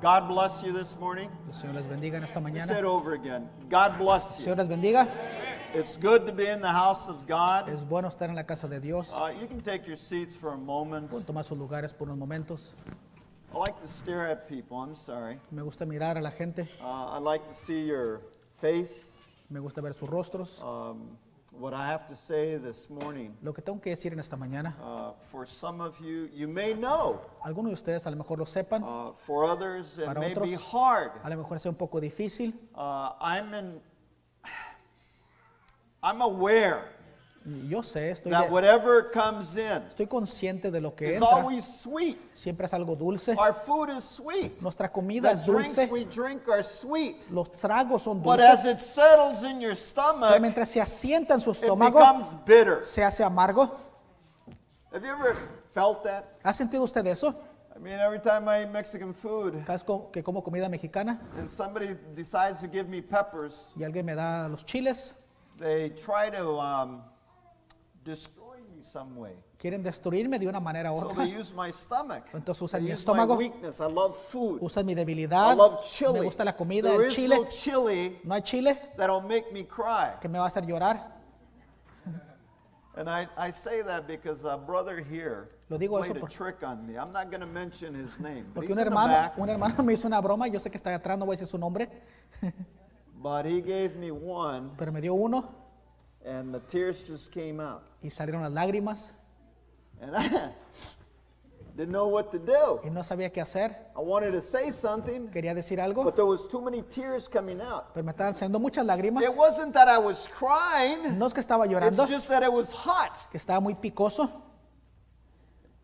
God bless you this morning. El Señor les bendiga en esta Say it mañana. over again. God bless El you. Señor les bendiga. It's good to be in the house of God. Es bueno estar en la casa de Dios. Uh, you can take your seats for a moment. Pueden tomar sus lugares por unos momentos. I like to stare at people. I'm sorry. Me gusta mirar a la gente. Uh, I like to see your face. Me gusta ver sus rostros. Um, what I have to say this morning. Lo que tengo que decir en esta mañana, Uh, for some of you, you may know. algunos de ustedes a lo mejor lo sepan, Uh, for others, it Para may be otros, hard. a lo mejor sea un poco difícil. Uh, I'm in. I'm aware Yo sé, estoy, that de- whatever comes in estoy consciente de lo que is entra. always sweet. Siempre es algo dulce. Our food is sweet. Nuestra comida The es drinks dulce. we drink are sweet. Los tragos son But as dulces. it settles in your Pero stomach, mientras se asienta en su it estómago, becomes bitter. se hace amargo. Have you ever felt that? ¿Ha sentido usted eso? I mean, every time I eat Mexican food Cada vez co- que como comida mexicana and somebody decides to give me peppers, y alguien me da los chiles, they try to um, destroy me some way. quieren destruirme de una manera u So otra. they use my stomach. Entonces usan They mi use my estómago. weakness. I love food. Usan mi I debilidad. love Me chili. gusta la comida, There el is chile. no chili No hay chile that'll make me cry. que me va a hacer llorar. And I, I say that because a brother here Lo digo eso played a por- trick on me. I'm not going to mention his name, but Porque he's un in the hermano, back. un hermano me hizo una broma. Yo sé que está atrás, no voy a decir su nombre, But he gave me one, pero me dio uno and the tears just came out. y salieron las lágrimas And I didn't know what to do. y no sabía qué hacer. I wanted to say something, Quería decir algo, but there was too many tears coming out. pero me estaban saliendo muchas lágrimas. It wasn't that I was crying, No es que estaba it's llorando, just that it was hot. que estaba muy picoso.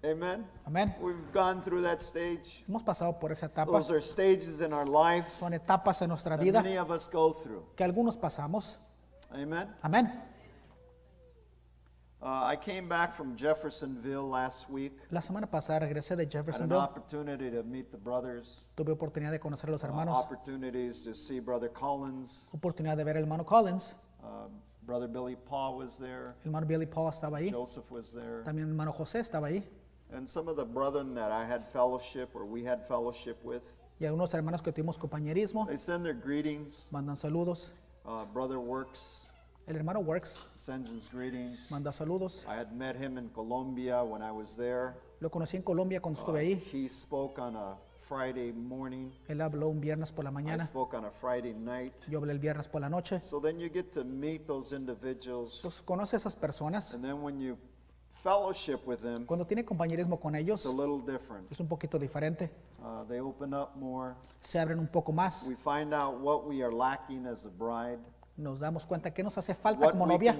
Amen. Amén. We've gone through that stage. Hemos pasado por esa etapa. Those are stages in our life Son etapas en nuestra that vida many of us go through. que algunos pasamos. Amen. Amén. Uh, I came back from Jeffersonville last week. La semana pasada regresé de Had an opportunity to meet the brothers, Tuve oportunidad de conocer a los uh, hermanos, opportunities to see Brother Collins. oportunidad de ver al hermano Collins. Uh, Brother Billy Paul was there. El hermano Billy Paul estaba ahí. Joseph was there. También el hermano José estaba ahí. And some of the brethren that I had fellowship or we had fellowship with, Y algunos hermanos que tuvimos compañerismo they send their greetings. mandan saludos. Uh, Brother Works El hermano Works sends his greetings. manda saludos. I had met him in Colombia when I was there. Lo conocí en Colombia cuando estuve ahí. He spoke on a Friday morning. Él habló un viernes por la I mañana. spoke on a Friday night. Yo hablé el viernes por la noche. So then you get to meet those individuals. Conoce a esas personas. And then when you fellowship with them, Cuando tiene compañerismo con it's ellos, a little different. es un poquito diferente. Uh, they open up more. Se abren un poco más. We find out what we are lacking as a bride, Nos damos cuenta que nos hace falta como novia.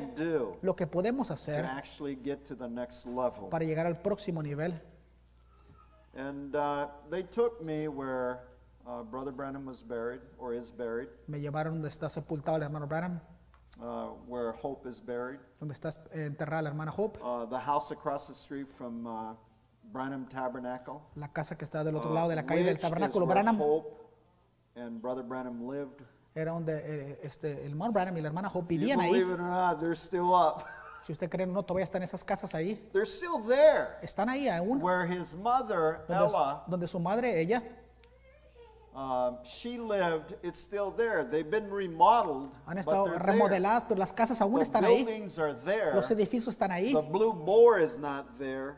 Lo que podemos hacer actually get to the next level. para llegar al próximo nivel. And uh, they took me where uh, Brother Branham was buried, or is buried, Me llevaron donde está sepultado el hermano Branham, uh, where Hope is buried, donde está enterrada la hermana Hope, uh, the house across the street from uh, Branham Tabernacle. la casa que está del otro uh, lado de la calle del tabernáculo Branham. Hope and Brother Branham lived. Era donde eh, este, el hermano Branham y la hermana Hope vivían ahí. believe it or not, they're still up. Si usted cree o no, todavía están esas casas ahí. They're still there. Están ahí aún. Where his mother, Donde, Ella, donde su madre, ella, um, she lived, it's still there. They've been remodeled, han but estado there. remodeladas, pero las casas aún The están ahí. buildings are there. Los edificios están ahí. The Blue Boar is not there.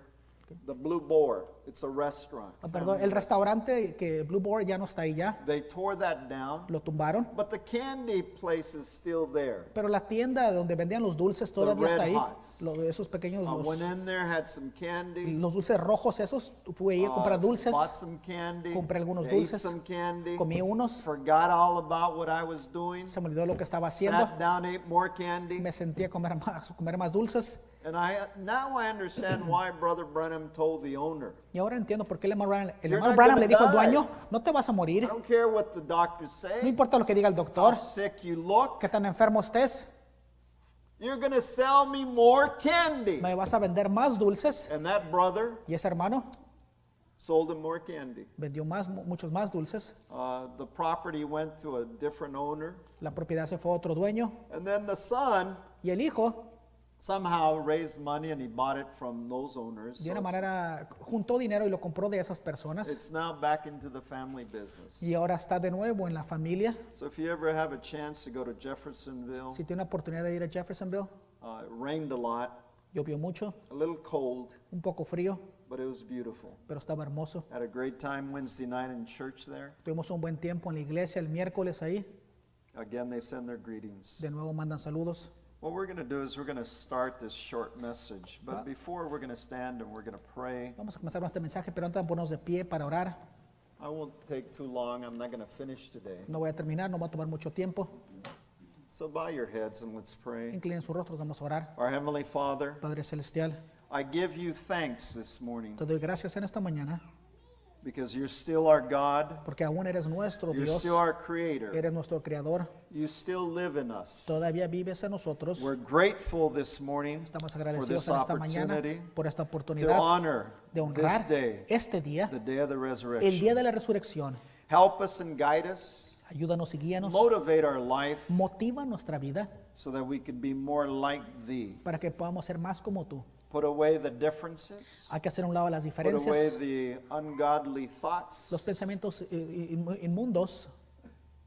The Blue Boar, it's a restaurant. Ah, perdón, el restaurante que Blue Board ya no está ahí ya. They tore that down, Lo tumbaron. but the candy place is still there. Pero la tienda donde vendían los dulces todavía Red está ahí. Hots. Lo- esos pequeños, I los, went in there, had some candy. los dulces rojos esos. Fui ahí a comprar uh, dulces. Bought some candy. compré algunos ate dulces, some candy. Comí unos. Forgot all about what I was doing. Se me olvidó lo que estaba haciendo. Sat down, ate more candy. Me sentí a comer más, comer más dulces. And I now I understand why Brother Brenham told the owner. Y ahora entiendo por qué el hermano Branham, el hermano Branham gonna le dijo al dueño, no te vas a I morir. don't care what the doctors No importa lo que diga el how doctor, sick you look. que tan enfermo estés, You're to sell me more candy. me vas a vender más dulces. And that brother Y ese hermano sold him more candy. vendió más, muchos más dulces. Uh, the property went to a different owner. La propiedad se fue a otro dueño. And then the son Y el hijo somehow raised money and he bought it from those owners. De So una it's, manera juntó dinero y lo compró de esas personas it's now back into the family business. y ahora está de nuevo en la familia. So if you ever have a chance to go to Jeffersonville, Si tiene una oportunidad de ir a Jeffersonville, uh, it rained a lot, llovió mucho, a little cold, un poco frío, but it was beautiful. pero estaba hermoso. Had a great time Wednesday night in church there. Tuvimos un buen tiempo en la iglesia el miércoles ahí. Again, they send their greetings. De nuevo mandan saludos. What we're going to do is we're going to start this short message. But before, we're going to stand and we're going to pray. Vamos a comenzar este mensaje, pero antes ponernos de pie para orar. I won't take too long. I'm not going to finish today. No voy a terminar, no va a tomar mucho tiempo. So bow your heads and let's pray. Inclinen sus rostros, vamos a orar. Our Heavenly Father, Padre Celestial, I give you thanks this morning te doy gracias en esta mañana because you're still our God. porque aún eres nuestro You're Dios, still our Creator. eres nuestro Creador, You still live in us. todavía vives en nosotros. We're grateful this morning Estamos for agradecidos this en esta mañana opportunity por esta to oportunidad honor de this honrar day, este día, the day of the el día resurrection. de la resurrección. Help us and guide us. Ayúdanos y guíanos, Motivate our life motiva nuestra vida so that we can be more like thee. para que podamos ser más como tú. Put away the differences. Hay que hacer a un lado las Put diferencias, away the ungodly los thoughts. pensamientos eh, inmu- inmundos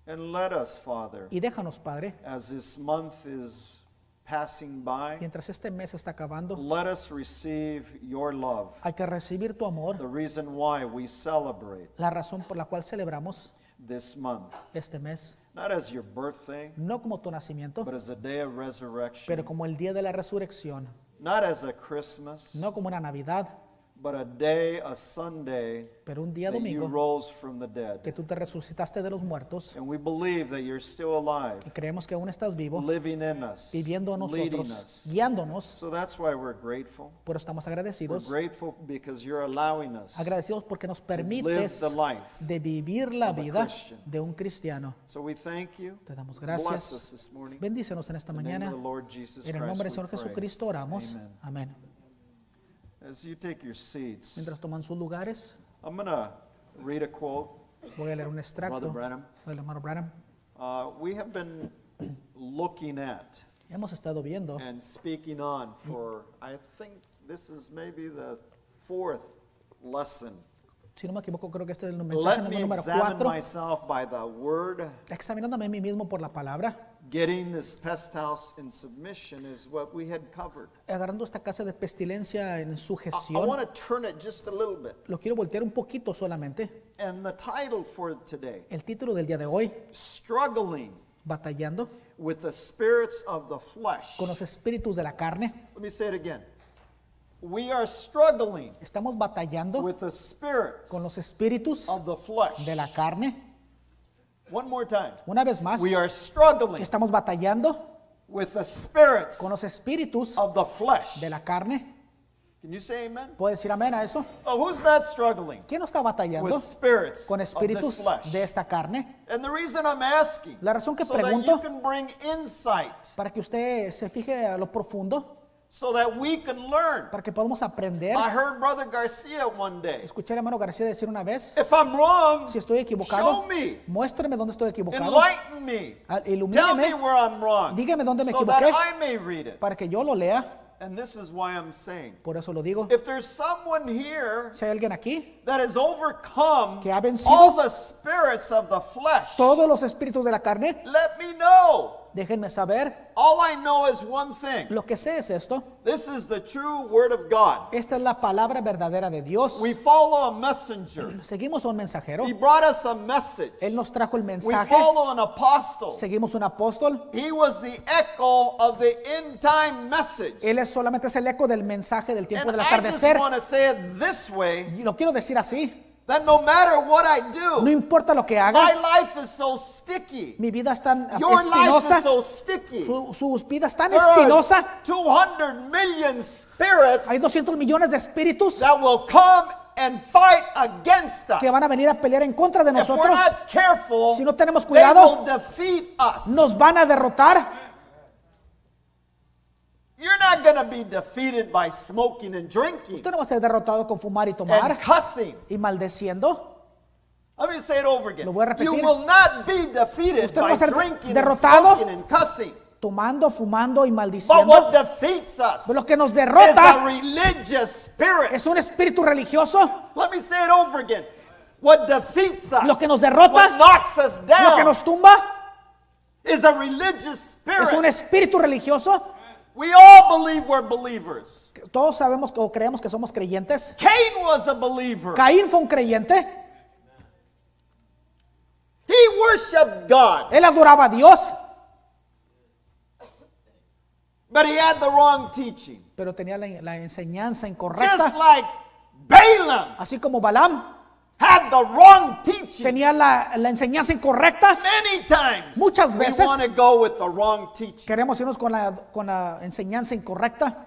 And let us, Father, y déjanos, Padre, as this month is passing by, mientras este mes está acabando, let us receive your love. hay que recibir tu amor, The reason why we celebrate la razón por la cual celebramos this month, este mes, not as your birthday, no como tu nacimiento, but as a day of resurrection, pero como el día de la resurrección, not as a Christmas, no como una Navidad, but a day, a Sunday pero un día that you domingo rose from the dead. que tú te resucitaste de los muertos And we believe that you're still alive, y creemos que aún estás vivo, living in us, viviendo leading nosotros, us. guiándonos, So that's why we're grateful. por eso estamos We're agradecidos, grateful because you're allowing us. agradecidos porque nos permites the life de vivir la of a vida Christian. de un cristiano. So we thank you. Te damos Bless us gracias. this morning. Bendícenos en esta In the name mañana. of the Lord Jesus En el Christ, nombre del we Señor pray. Jesucristo oramos. Amen. Amén. As you take your seats, Mientras toman sus lugares, I'm going to read a quote. voy a leer un extracto Branham. del hermano Branham. Uh, we have been looking at Hemos estado viendo and speaking on for, I think this is maybe the fourth lesson. Si no me equivoco, creo que este es el mensaje Let me número examine 4. myself by the word. Examinándome a mí mismo por la palabra, Getting this pest house in submission is what we had covered. agarrando esta casa de pestilencia en I, I sujeción. want to turn it just a little bit. Lo quiero voltear un poquito solamente. And the title for today, El título del día de hoy, Struggling Batallando with the Spirits of the Flesh. con los espíritus de la carne. Let me say it again. We are struggling Estamos batallando with the spirits con los espíritus of the flesh. de la carne. One more time. Una vez más, We are struggling estamos batallando with the spirits con los espíritus of the flesh. de la carne. Can you say amen? ¿Puedo decir amén a eso? Oh, who's not struggling ¿Quién no está batallando with spirits con of this espíritus flesh? de esta carne? And the reason I'm asking, La razón que so that pregunto- you can bring insight, Para que usted se fije a lo profundo, so that we can learn. para que podamos aprender. I heard Brother Garcia one day. Escuché al hermano García decir una vez, If I'm wrong, si estoy equivocado, show me, muéstrame dónde estoy equivocado, enlighten me, Ah, tell me where I'm wrong, Dígame dónde me so that equivoqué. I may read it. para que yo lo lea. And this is why I'm saying, Por eso lo digo. if there's someone here Si hay alguien aquí, that has overcome Que ha vencido all the spirits of the flesh, todos los espíritus de la carne, let me know. Déjenme saber. All I know is one thing. Lo que sé es esto. This is the true word of God. Esta es la palabra verdadera de Dios. We follow a messenger. Seguimos a un mensajero. He brought us a message. Él nos trajo el We mensaje. follow an apostle. Seguimos un apóstol. He was the echo of the end time message. Él es solamente es el eco del mensaje del tiempo And del I just atardecer. want to say it this way Y lo quiero decir así. That no matter what I No do, importa lo que my haga, life is so sticky. mi vida es tan Your life espinosa. is so sticky. Su, su vida es tan There espinosa. 200 million spirits Hay 200 millones de espíritus that will come and fight against us. que van a venir a pelear en contra de If we're nosotros. not careful, Si no tenemos they cuidado, will defeat us. Nos van a derrotar. You're not going to be defeated by smoking and drinking Usted no va a ser derrotado con fumar y tomar and cussing. y maldeciendo. Let me say it over again. Lo voy a repetir. You will not be defeated Usted no va by a ser drinking and derrotado. smoking and cussing. tomando, fumando y But maldiciendo. what defeats us Pero lo que nos is a derrota religious spirit. es un espíritu religioso. Let me say it over again. What defeats us, Lo que nos derrota, what knocks us Lo down, que nos tumba is a religious es un spirit. espíritu religioso. We all believe we're believers. Todos sabemos o creemos que somos creyentes. Cain was a believer. Caín fue un creyente. He worshiped God, Él adoraba a Dios, but he had the wrong teaching. pero tenía la, la enseñanza Just incorrecta. like Balaam Así como Balaam had the wrong teaching. tenía la, la enseñanza incorrecta. Many times Muchas we veces- want to go with the wrong teaching. Queremos irnos con la, con la enseñanza incorrecta.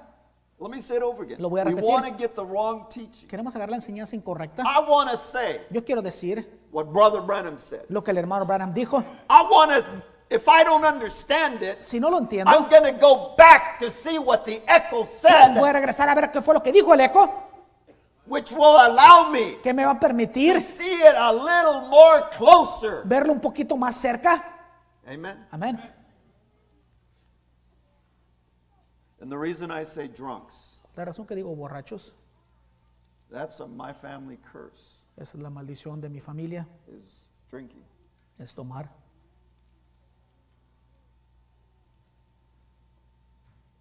Let me say it over again. Lo voy a we repetir. want to get the wrong teaching. Queremos agarrar la enseñanza incorrecta. I want to say Yo quiero decir what Brother Branham said. lo que el hermano Branham dijo. I want to, if I don't understand it, Si no lo entiendo, I'm going to go back to see what the echo said, voy a regresar a ver qué fue lo que dijo el eco, which will allow me que me va a to permitir see it a little more closer. verlo un poquito más cerca. Amen. Amén. And the reason I say drunks, La razón que digo borrachos, that's a my family curse, esa es la maldición de mi familia, is drinking. es tomar.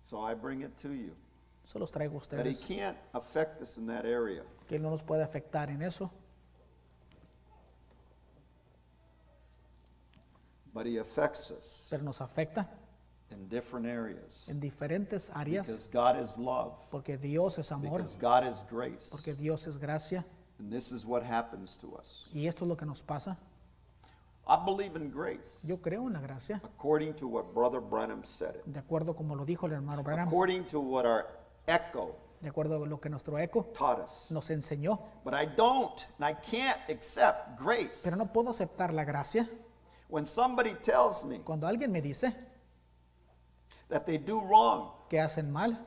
So I bring it to you. Se los traigo a That he ustedes, can't affect us in that area. que no nos puede afectar en eso, But he affects us pero nos afecta in different areas. en diferentes áreas, Because God is love. porque Dios es amor, Because God is grace. porque Dios es gracia, And this is what happens to us. y esto es lo que nos pasa. I believe in grace. Yo creo en la gracia, According to what Brother Branham said it. de acuerdo como lo dijo el hermano Branham, According to what our echo de acuerdo a lo que nuestro eco taught us. nos enseñó, But I don't, and I can't accept grace. pero no puedo aceptar la gracia When somebody tells me cuando alguien me dice that they do wrong que hacen mal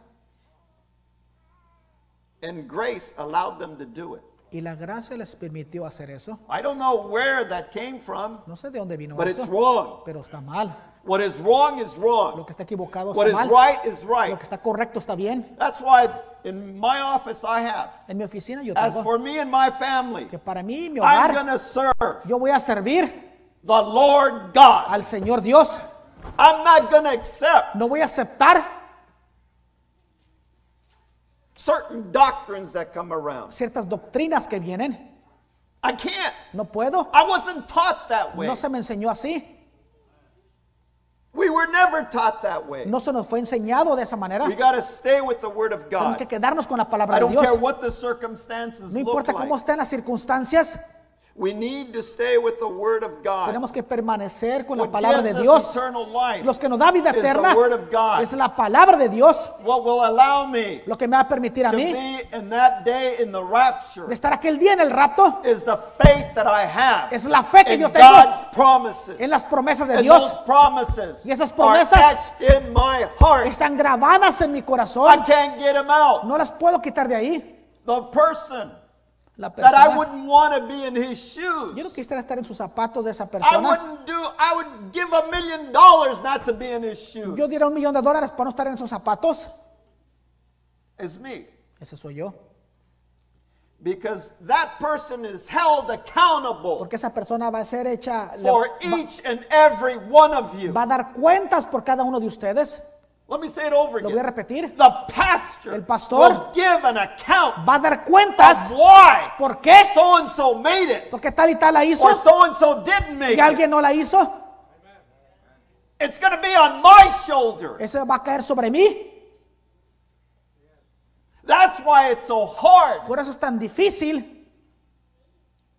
and grace allowed them to do it. y la gracia les permitió hacer eso. I don't know where that came from, No sé de dónde vino but it's eso, wrong. pero está mal. What is wrong is Lo wrong. que está equivocado What está is mal. right is Lo right. que está correcto está bien. That's why in my office I have, En mi oficina yo as tengo for me and my family, que para mí mi I'm hogar going to serve yo voy a servir the Lord God. al Señor Dios. I'm not going to accept No voy a aceptar certain doctrines that come around. ciertas doctrinas que vienen. I can't. No puedo. I wasn't taught that way. No se me enseñó así. We were never taught that way. No se nos fue enseñado de esa manera. We got to stay with the Word of Tenemos que God. quedarnos con la palabra I de don't care Dios. what the circumstances No look importa cómo like. estén las circunstancias, We need to stay with the Word of God. tenemos que permanecer con la palabra de Dios. Los que nos da vida eterna es la palabra de Dios. What will allow me Lo que me va a permitir a mí de estar aquel día en el rapto is the faith that I have es la fe que in yo tengo God's promises. en las promesas de And Dios. those promises Y esas are promesas etched in my heart. Están grabadas en mi I corazón. can't get them out. No las puedo quitar de ahí. The person La that I persona, wouldn't want to be in his yo no shoes. quisiera estar en sus zapatos de esa I persona. wouldn't do, I would give a million dollars not to be in his shoes. Yo diera un millón de dólares para no estar en sus zapatos. It's me. Ese soy yo. Because that person is held accountable Porque esa persona va a ser hecha, for each and every one of you. va a dar cuentas por cada uno de ustedes. Let me say it over Lo voy a again. repetir. The pastor El pastor will give an account Va a dar cuentas. of why ¿Por qué? so and so made it Porque tal y tal la hizo or so and so didn't make y alguien it. no la hizo. It's going to be on my shoulder. Eso va a caer sobre mí. That's why it's so hard Por eso es tan difícil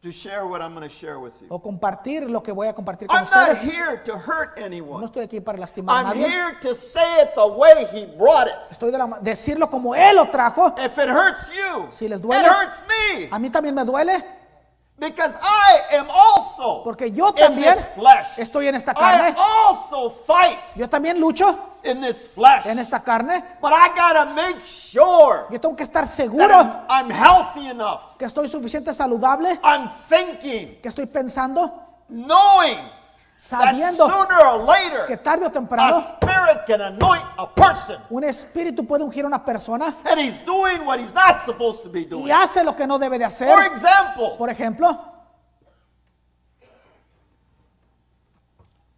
to share what I'm going to share with you. o compartir lo que voy a compartir con I'm not ustedes. here to hurt No anyone. estoy aquí para lastimar a I'm nadie. here to say it the way he brought it. Estoy de la, decirlo como él lo trajo. If it hurts you, Si les it duele. hurts me. A mí también me duele Because I am also porque yo in también this flesh. estoy en esta I carne. also fight Yo también lucho in this flesh. en esta carne. But I gotta make sure Yo tengo que estar that seguro I'm, healthy enough. que estoy suficiente saludable, I'm thinking, que estoy pensando, knowing sabiendo sooner or later que tarde o a temprano spirit can anoint a person un espíritu puede ungir a una persona and he's doing what he's not supposed to be y doing. hace lo que no debe de For hacer. example, Por ejemplo,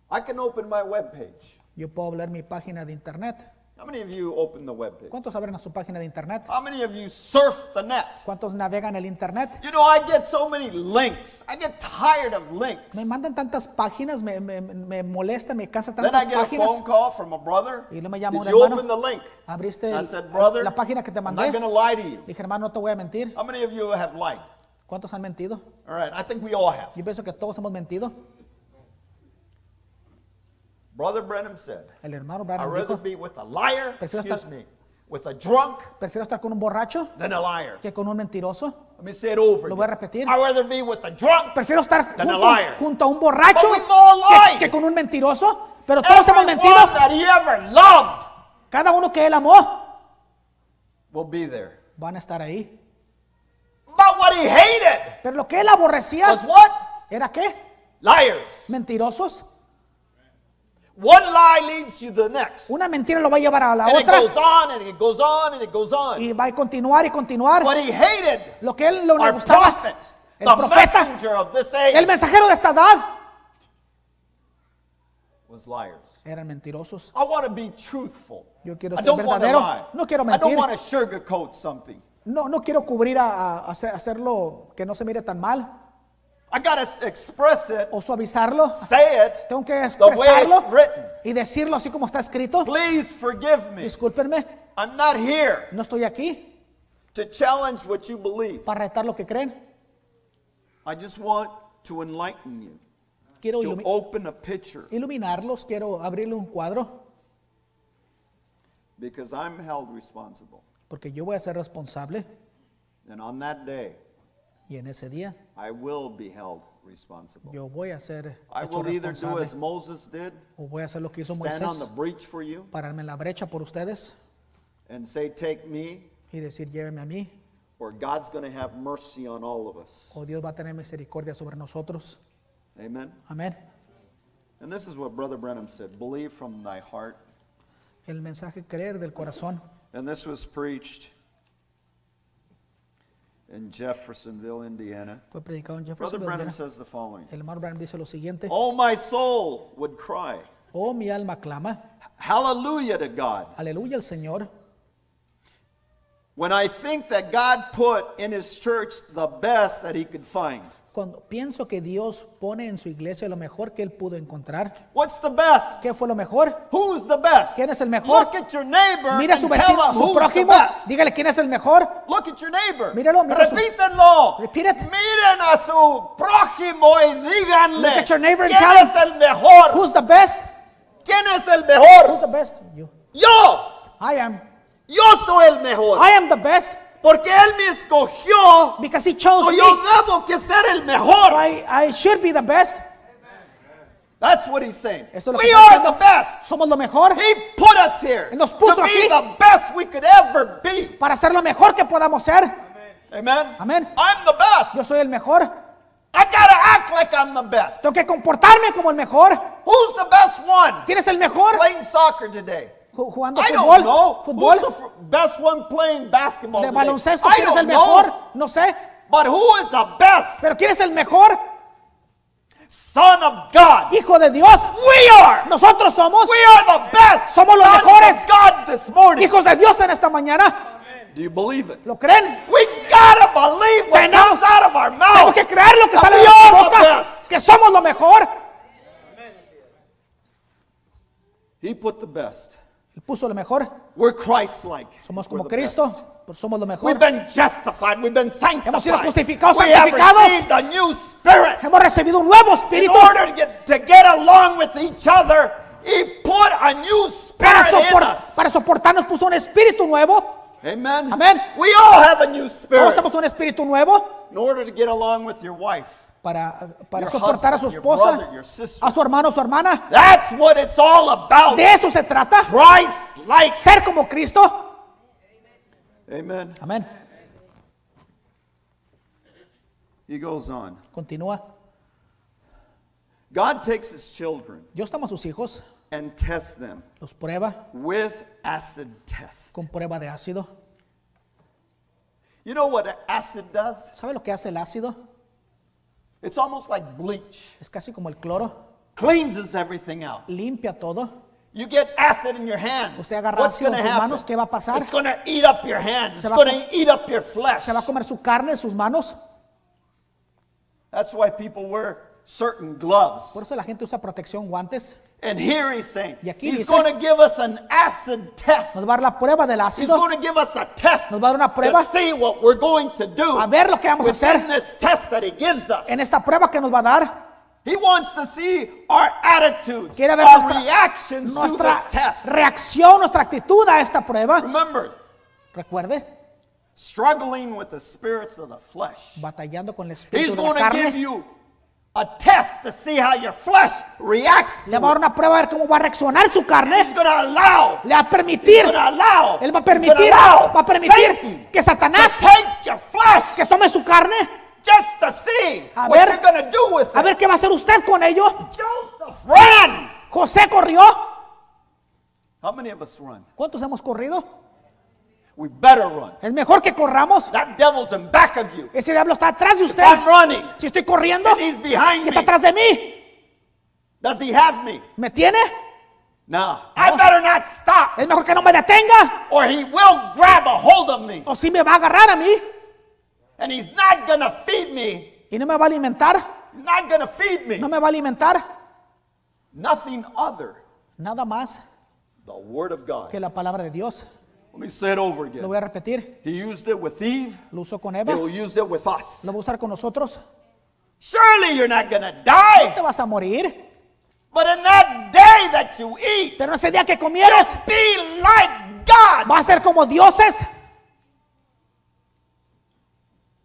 I can open my web page. yo puedo leer mi página de internet. How many of you open the web page? ¿Cuántos abren a su página de internet? How many of you surf the net? ¿Cuántos navegan el internet? You know, I get so many links. I get tired of links. Me mandan tantas páginas, me, me, me molesta, me cansa Then I get a phone call from a brother. Y luego me llama Did un you hermano. open the link? Abriste I said, brother, la página que te I'm mandé. not going to lie to you. Dije, hermano, no te voy a mentir. How many of you have lied? ¿Cuántos han mentido? All right, I think we all have. Yo pienso que todos hemos mentido. Brother Brenham said, El hermano I'd Branham rather dijo, be with a liar, Prefiero excuse estar- me, with a drunk prefiero estar con un borracho than a liar. que con un mentiroso. Let me say it over Lo voy a again. repetir. I'd rather be with a drunk. Prefiero estar Than a junto, liar. junto a un borracho But we've all que, lied. que con un mentiroso. Pero todos hemos Everyone mentido. that he ever loved Cada uno que él amó will be there. van a estar ahí. But what he hated Pero lo que él aborrecía was what? era qué? Liars. Mentirosos. One lie leads you to the next. Una mentira lo va a llevar a la And it otra goes on and it goes on and it goes on. y va a continuar y continuar. What he hated, Lo que él lo le our gustaba, prophet, el the profeta, messenger of this el age, mensajero de esta edad, was liars. eran mentirosos. I want to be truthful. Yo quiero I ser don't want to verdadero. lie. No quiero I don't mentir. want to sugarcoat something. No, no quiero cubrir a, a hacer- hacerlo que no se mire tan mal I got to express it, o suavizarlo. say it Tengo que the way expresarlo it's written. y decirlo así como está escrito. Please forgive me. Discúlpenme, I'm not here no estoy aquí to challenge what you believe. para retar lo que creen. I just want to enlighten you, Quiero to ilumi- open a picture, iluminarlos, quiero abrirle un cuadro because I'm held responsible. porque yo voy a ser responsable And on that day, y en ese día I will be held responsible. yo voy a ser I hecho will either do responsable as Moses did, o voy a hacer lo que hizo stand on the Moisés, breach for you, pararme en la brecha por ustedes and say, Take me, y decir lléveme a mí or God's going to have mercy on all of us. o Dios va a tener misericordia sobre nosotros. Amen. Amén. And this is what Brother Brenham said believe from thy heart. El mensaje creer del corazón. And this was preached in Jeffersonville, Indiana. Fue predicado en Brother Jefferson. Brenham says the following El hermano Branham dice lo siguiente. Oh, my soul would cry, Oh, mi alma clama. Hallelujah to God. Aleluya al Señor. When I think that God put in his church the best that he could find. Cuando pienso que Dios pone en su iglesia lo mejor que él pudo encontrar. What's the best? ¿Qué fue lo mejor? Who's the best? ¿Quién es el mejor? Look at your neighbor Mira a su vecino, a su who's prójimo. Dígale quién es el mejor. Look at your neighbor. Míralo, mira su- Repítenlo. Repeat. Miren a su prójimo y díganle. Look at your neighbor and ¿Quién es el mejor? Who's the best? ¿Quién es el Who's mejor? the best? You. Yo. I am. Yo soy el mejor. I am the best Porque él me escogió. because he chose So me. yo debo que ser el So mejor. I, I should be the best. That's what he's saying. Eso We are the best. Somos lo mejor He put us here Nos to puso be aquí. the best we could ever be. para ser lo mejor que podamos ser. Amen. Amén. I'm the best. Yo soy el mejor. I gotta act like I'm the best. Tengo que comportarme como el mejor. Who's the best one ¿Quién es el mejor? playing soccer today? Ju- Jugando I fútbol. don't know. Fútbol. Who's the best one playing basketball De baloncesto. ¿Quién es el mejor? know. No sé. But who is the best Pero ¿quién es el mejor? son of God? Hijo de Dios. We are. Nosotros somos We are the best Somos los sons mejores. of God this morning. hijos de Dios en esta mañana. Do you believe it? ¿Lo creen? We gotta believe what Tenemos- comes out of our Tenemos mouth. que creer lo que sale de nuestra boca. Que somos lo mejor. He put the best. Puso lo mejor. We're Christ-like. Somos como Cristo. pues somos lo mejor. We've been justified. We've been sanctified. Hemos sido justificados, we have santificados. received a new spirit. Hemos recibido un nuevo In espíritu order to get, to get along with each other, He put a new para, spirit in sopor- us. para soportarnos. Puso un espíritu nuevo. Amen. Amén. We all have a new Todos spirit. tenemos un espíritu nuevo In order to get along with your wife, para, para soportar a su esposa, a su hermano, a su hermana. that's what it's all about. De eso se trata. Christ-like. Ser como Cristo. Amen. Amén. He goes on. Continúa. God takes his children Dios toma a sus hijos, and tests them los prueba with acid test. con prueba de ácido. You know what acid does? ¿Sabe lo que hace el ácido? It's almost like bleach. Es casi como el cloro. Cleanses everything out. Limpia todo. You get acid in your hands. Usted agarra What's ácido en sus happen? manos, ¿qué va a pasar? It's going to eat up your hands. It's Se va a going com- to eat up your flesh. Se va a comer su carne, sus manos. That's why people wear certain gloves. Por eso la gente usa protección, guantes. And here he's saying, Y aquí he's dice- going to give us an acid test. Nos va a dar la prueba del He's ácido. going to give us a test Nos va a dar una prueba. to see what we're going to do A ver lo que vamos a hacer. this test that he gives us. En esta prueba que nos va a dar, He wants to see our attitudes, quiere ver our nuestra, reactions to nuestra this test. reacción, nuestra actitud a esta prueba. Remember, Recuerde, struggling with the spirits of the flesh. batallando con el He's espíritu de going la to give carne. you a test to see how your flesh reacts Le va a dar to una prueba a ver cómo va a reaccionar su He's carne. going to allow, Le va a he's permitir, going to allow, él va a he's permitir, gonna allow va a permitir Satan que to Satanás take your flesh que tome su carne. just to see A what ver- you're to do with A it. ver qué va a hacer usted con ello. Joseph ran. José corrió. How many of us run? ¿Cuántos hemos corrido? We better run. Es mejor que corramos. That devil's in back of you. Ese diablo está atrás de usted. I'm running. Si estoy corriendo, And he's behind y está me. atrás de mí. Does he have me? ¿Me tiene? No. I better not stop, Es mejor que no me detenga. or he will grab a hold of me, O si me va a agarrar a mí and he's not gonna feed me. y no me va a alimentar. He's not gonna feed me. No me va a alimentar. Nothing other. Nada más The word of God. que la palabra de Dios. Let me say it over Lo again. voy a repetir. He used it with Eve. Lo usó con Eva. He'll use it with us. Lo va a usar con nosotros. Surely you're not gonna No die, te vas a morir. but in that day that you eat, Pero ese día que comieres, be like God. va a ser como dioses.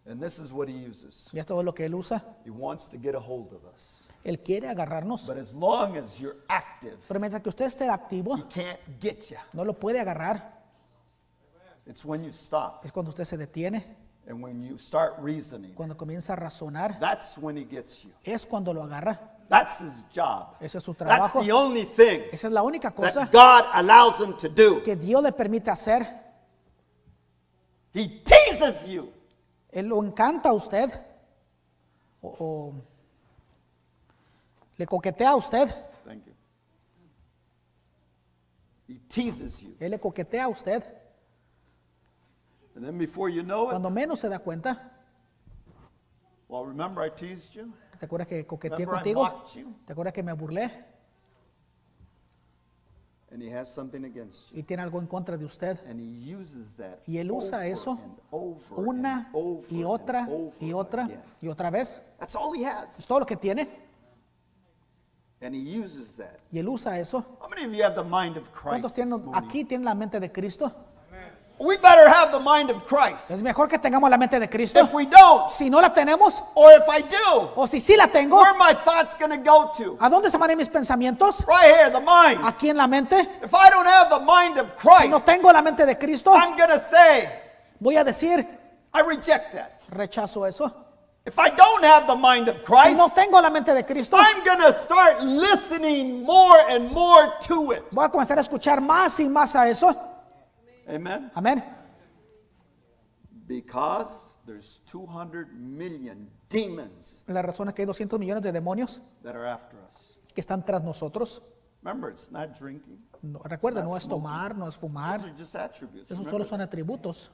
And this is what he uses. Y esto es lo que él usa. He wants to get a hold of us. Él quiere agarrarnos. But as long as you're active, Pero mientras que usted esté activo, he can't get you. no lo puede agarrar. It's when you stop Es cuando usted se detiene, and when you start reasoning. cuando comienza a razonar. That's when he gets you. Es cuando lo agarra. That's his job. Ese es su That's trabajo. the only thing Esa es la única cosa that God allows him to do. que Dios le permite hacer. He teases you. Él lo encanta a usted. O, o le coquetea a usted. Thank you. He teases you. Él le coquetea a usted. And then before you know it, Cuando menos se da cuenta. well, remember I teased you? ¿Te acuerdas que coqueteé Remember I contigo? mocked you? ¿Te acuerdas que me burlé? And he has something against you. Y tiene algo en contra de usted. And he uses that Y él usa over eso and over una and over y and otra over y otra again. y otra vez. That's all he Es has. todo lo que tiene. And he uses that. Y él usa eso. How many of you have the mind of ¿Cuántos tienen, morning? aquí tienen la mente de Cristo? We better have the mind of Christ. Es mejor que tengamos la mente de Cristo. If we don't, Si no la tenemos, or if I do, o si sí la tengo, where are my thoughts going to go to? ¿a dónde se van a ir mis pensamientos? Right here, the mind. Aquí en la mente. If I don't have the mind of Si no Christ, tengo la mente de Cristo, I'm going to say, voy a decir, I reject that. rechazo eso. If I don't have the mind of Si Christ, no tengo la mente de Cristo, I'm going to start listening more and more to it. voy a comenzar a escuchar más y más a eso. Amen. Amén. Because there's 200 million demons La razón es que hay 200 millones de demonios that are after us. que están tras nosotros. Remember, it's not drinking. No, recuerda, not no es tomar, no es Those fumar. are just attributes. Esos Remember solo son atributos.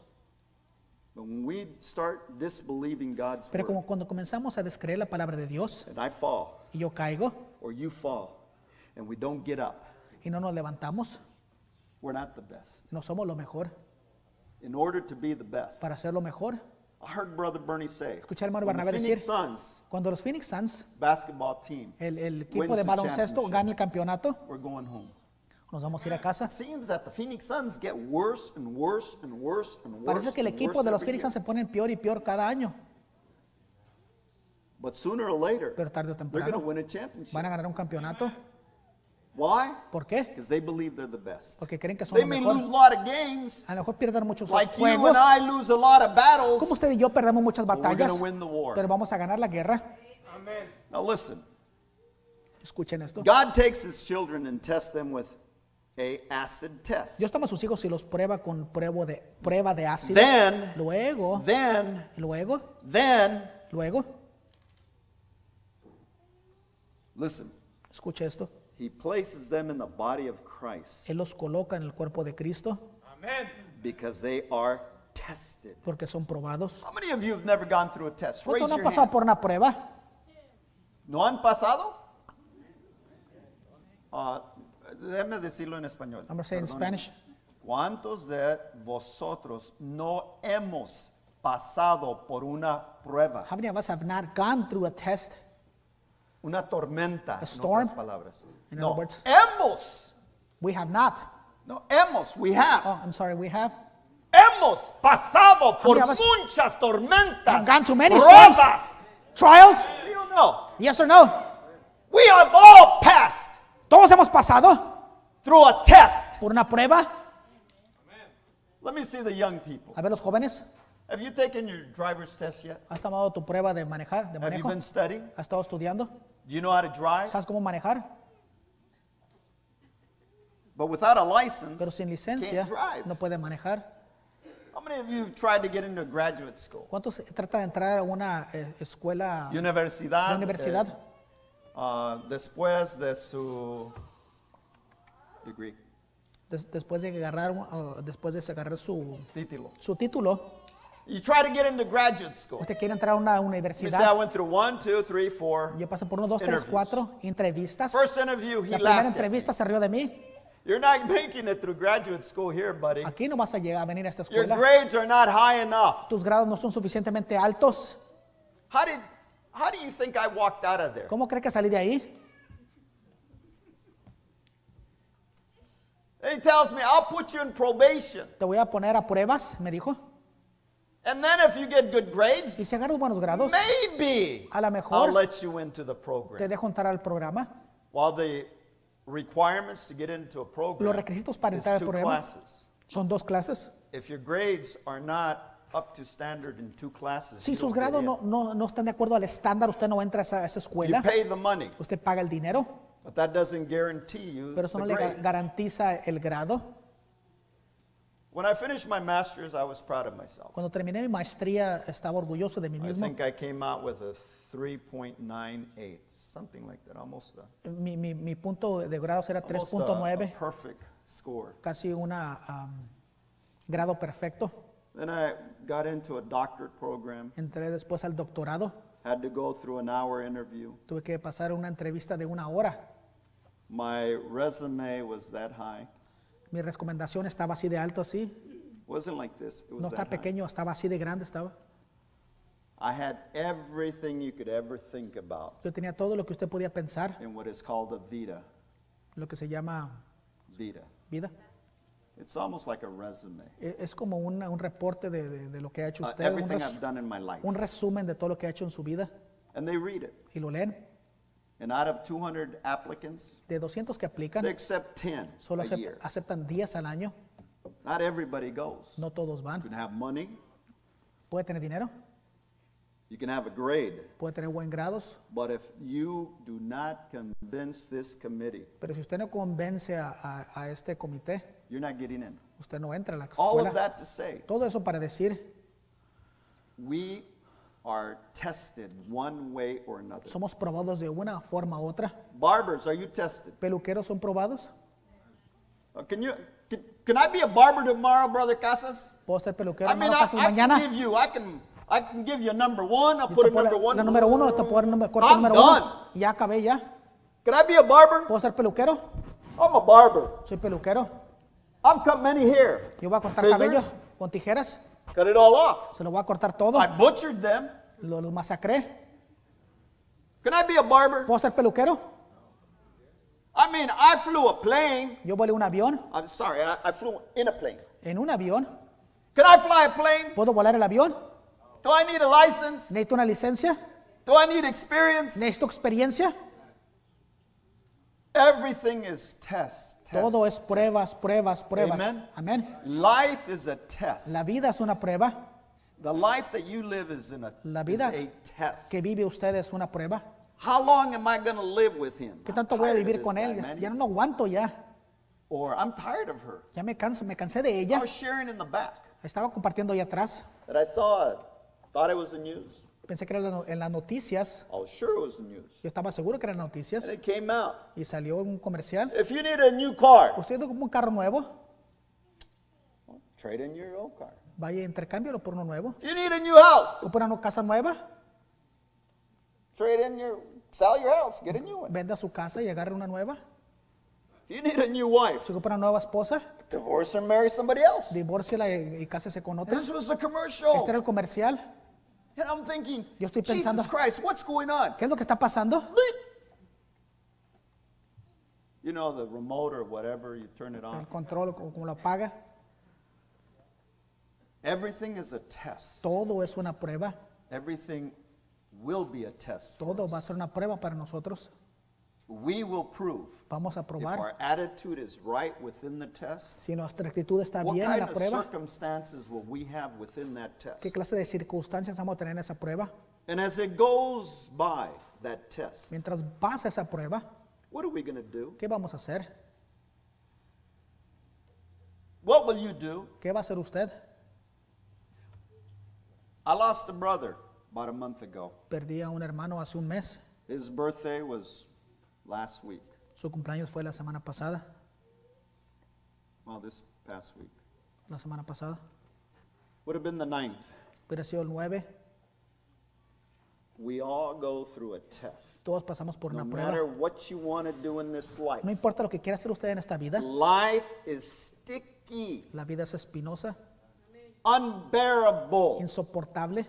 But when we start disbelieving God's Pero word, como cuando comenzamos a descreer la palabra de Dios and I fall, y yo caigo or you fall, and we don't get up, y no nos levantamos, we're not the best. no somos lo mejor. In order to be the best, Para ser lo mejor, I heard Brother Bernie say, Escuché al hermano Bernabé decir- Suns cuando los Phoenix Suns, basketball team, el, el equipo de baloncesto, gana el campeonato, we're going home. nos vamos a ir a casa. It seems that the Phoenix Suns get worse and worse and worse and worse. Parece que el equipo de los Phoenix. Suns se pone peor y peor cada año, But sooner or later, pero tarde o they're going to temprano win a championship. van a ganar un campeonato. Why? ¿Por qué? Because they believe they're the best. Porque creen que son They lo may mejor. lose a lot of games, A lo mejor pierden muchos like you juegos. and I lose a lot of Como battles. usted y yo perdemos muchas we're batallas, gonna win the war. pero vamos a ganar la guerra. Now listen, Escuchen esto. God takes his children and tests them with a acid test. Dios toma a sus hijos y los prueba con prueba de, prueba de ácido. Then, Luego, then, luego, then, luego, listen, escuche esto. He places them in the body of Christ Él los coloca en el cuerpo de Cristo because they are tested. porque son probados. How many of you have never gone through a test? Raise ¿Cuántos no your han pasado hand. por una prueba? ¿No han pasado? Ah, déjeme decirlo en español. I'm gonna say it in. Spanish. ¿Cuántos de vosotros no hemos pasado por una prueba? How many of us have not gone through a test? Una tormenta, A en storm? otras palabras. In no, other words. hemos. We have not. No, hemos, we have. Oh, I'm sorry, we have. Hemos pasado por many of us muchas tormentas, have gone to many pruebas. Trials? ¿Sí o no? Yes or no? We have all passed Todos hemos pasado through a test. por una prueba. Let me see the young people. A ver, los jóvenes, Have you taken your driver's test yet? ¿has tomado tu prueba de manejar, de Have you manejo? been studying? ¿Has estado estudiando? Do you know how to drive? ¿Sabes cómo manejar? But without a license, Pero sin licencia can't drive. no puede manejar. How many of you have tried to get into graduate school? ¿Cuántos tratan de entrar a una eh, escuela Universidad. de universidad eh, ah, después de su degree, des- después de agarrar después de su, título. su título? You try to get into graduate school. Usted quiere entrar a una say I universidad. went through one, two, three, four. Yo pasé por uno, dos, tres, interviews. cuatro entrevistas. First interview, he La primera laughed at me. entrevista se rió de mí. You're not making it through graduate school here, buddy. Aquí no vas a llegar a venir a esta Your escuela. grades are not high enough. Tus grados no son suficientemente altos. How did how do you think I walked out of there? ¿Cómo cree que salí de ahí? He tells me, I'll put you in probation. Te voy a poner a pruebas, me dijo. And then if you get good Y grades, si agarras buenos grados, maybe A lo I'll mejor let you into the te program. dejo entrar al programa. While the requirements to get into a Los program requisitos para is entrar al two programa classes. son dos clases. If your grades are not up to standard in two classes, Si you sus don't get grados in. no, no, no están de acuerdo al estándar, usted no entra a esa, a esa you escuela. pay the money, Usted paga el dinero, but that doesn't guarantee you pero eso the no le ga- grade. garantiza el grado. When I finished my master's, I was proud of myself. Cuando terminé mi maestría, estaba orgulloso de mí I mismo. think I came out with a 3.98, something like that, almost a, Mi, mi- mi punto de grados era almost a- a 3.9, perfect score. casi un grado perfecto. Then I got into a doctorate program, Entré después al doctorado. had to go through an hour interview. Tuve que pasar una entrevista de una hora. My resume was that high. Mi recomendación estaba así de alto, así. wasn't like this, it was No high. pequeño, estaba así de grande, estaba. I had everything you could ever think about Yo tenía todo lo que usted podía pensar, in what is called a lo que se llama Vita. vida. It's almost like a resume. E- Es como un, un reporte de, de- de lo que ha hecho Uh, usted, un, everything res- I've done in my life. un resumen de todo lo que ha hecho en su vida And they read it. y lo leen. And out of 200 applicants, De 200 que aplican, they accept 10 solo a year. aceptan 10 al año. Not everybody goes. No todos You van. can have money, Puede tener dinero, you can have a grade, puede tener buen grados, but if you do not convince this committee, pero si usted no convence a, a- a este comité, you're not getting in. usted no entra a la All of escuela. that to say, Todo eso para decir, we are tested one way or another. somos probados de una forma u otra. Barbers, are you tested? ¿Peluqueros son probados? Uh, can you? Can, can I be a barber tomorrow, brother Casas? ¿Puedo ser peluquero I mean, I, I can give you. I can. I can give you a number one. I'll put a number one. la número uno, te puedo dar I'm número done. uno. Ya acabé ya. Can I be a barber? ¿Puedo ser peluquero? I'm a barber. Soy peluquero. I'm cut many hair. Yo voy a cortar Scissors? cabello con tijeras. Cut it all off. Se lo voy a cortar todo. I butchered them. Lo, lo masacré. Can I be a barber? ¿Puedo ser peluquero? I mean, I flew a plane. Yo volé un avión. I'm sorry, I, I flew in a plane. En un avión. Can I fly a plane? ¿Puedo volar el avión? Do I need a license? ¿Necesito una licencia? Do I need experience? ¿Necesito experiencia? Everything is test. test. Todo es pruebas, pruebas, pruebas. Amen. Amén. Life is a test. La vida es una prueba. The life that you live is in a, La is vida a test. que vive usted es una prueba. How long am I going to live with him? ¿Qué I'm tanto voy a vivir con él? Ya, no aguanto ya. Or I'm tired of her. Ya me canso, me cansé de I ella. was sharing in the back Estaba compartiendo ahí atrás. that I saw it. Thought it was the news. Pensé que era en las noticias. I was sure it was the news. Yo estaba seguro que eran noticias. And it came out. Y salió un comercial. If you need a new car, Usted un carro nuevo, trade in your old car. Vaya intercámbialo por uno nuevo. You need a new house, O por una casa nueva, trade in your, sell your house, get a new one. venda su casa y agarre una nueva. You need a new wife, Si ocupa una nueva esposa, divorce or marry somebody else. divórciala y, y cásese con otra. This was the Este commercial. era el comercial. And I'm thinking, Yo estoy pensando- Jesus Christ, what's going on? ¿Qué es lo que está pasando? You know, the remote or whatever, you turn it El on. control, como, como lo apaga. Everything is a test. Todo es una prueba. Everything will be a test. Todo va a ser una prueba para nosotros. We will prove Vamos a if probar our attitude is right within the test. si nuestra actitud está What bien en kind la of prueba. circumstances will we have within that test? ¿Qué clase de circunstancias vamos a tener en esa prueba? And as it goes by that test, Mientras pasa esa prueba, what are we going to do? ¿qué vamos a hacer? What will you do? ¿Qué va a hacer usted? I lost a brother about a month ago. Perdí a un hermano hace un mes. His birthday was last week. Su cumpleaños fue la semana pasada. Well, this past week. La semana pasada. Would have been the ninth. Hubiera sido el 9. We all go through a test. Todos pasamos por No una matter prueba. what you want to do in this life, No importa lo que quiera hacer usted en esta vida. life is sticky, La vida es espinosa, unbearable, insoportable,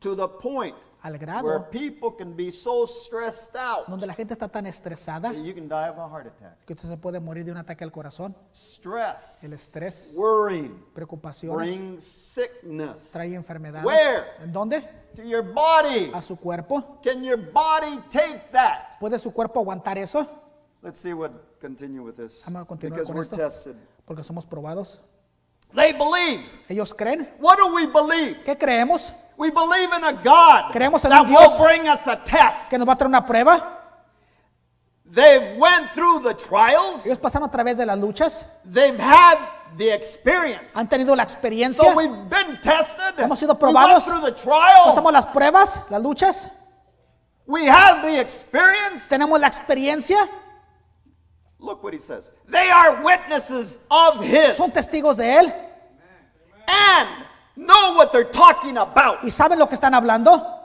to the point al where grado people can be so stressed out donde la gente está tan estresada that you can die of a heart attack. que usted se puede morir de un ataque al corazón. Stress, El estrés, worrying, preocupaciones, brings sickness. trae enfermedades. Where? ¿En dónde? To your body. A su cuerpo. Can your body take that? ¿Puede su cuerpo aguantar eso? Let's see what continue with this. Vamos a continuar Because con we're esto. tested. Porque somos probados. They believe. Ellos creen. What do we believe? ¿Qué creemos? We believe in a God Creemos en that un Dios will bring us a test. ¿Que nos va a traer una prueba? They've went through the trials. Ellos pasaron a través de las luchas. They've had the experience. Han tenido la experiencia. So we've been tested. Hemos sido We went probados. through the trial. Pasamos las pruebas, las luchas. We have the experience. Tenemos la experiencia. Look what he says. They are witnesses of his Son testigos de Él. and know what they're talking about. Y saben lo que están hablando.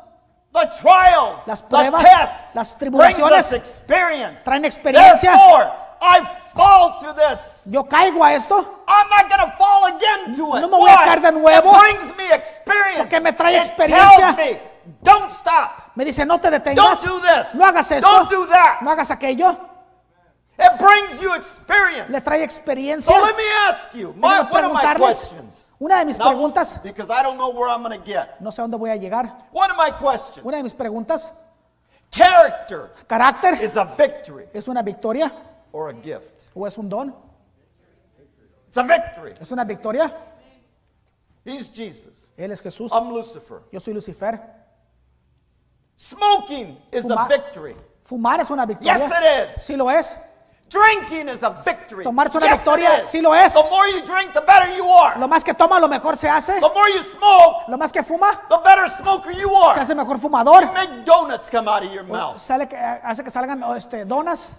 The trials, Las the pruebas, test, las brings tribulaciones experience. traen experiencia. Therefore, I fall to this. Yo caigo a esto I'm not going to fall again to it. No me voy a caer de nuevo. It brings me experience. Porque me trae It experiencia. tells me, don't stop. Me dice, no te Don't detengas. do this. No hagas esto. Don't do that. No hagas aquello. It brings you experience. Le trae experiencia. So let me ask you, my, one of my questions. Una de mis preguntas, because I don't know where I'm going to get. no sé a dónde voy a llegar. One of my questions. Una de mis preguntas, Character carácter, is a victory ¿es una victoria or a gift? o es un don? It's a victory. ¿Es una victoria? He's Jesus. Él es Jesús. I'm Lucifer. Yo soy Lucifer. Smoking is a victory. Fumar es una victoria. Yes, it is. Sí lo es. Drinking is a victory. Tomar es una yes, victoria. It is. Sí lo es. The more you drink, the better you are. Lo más que toma, lo mejor se hace. The more you smoke, Lo más que fuma, the better smoker you se are. hace mejor fumador. Make donuts come out of your mouth. Sale que, hace que salgan este, donas.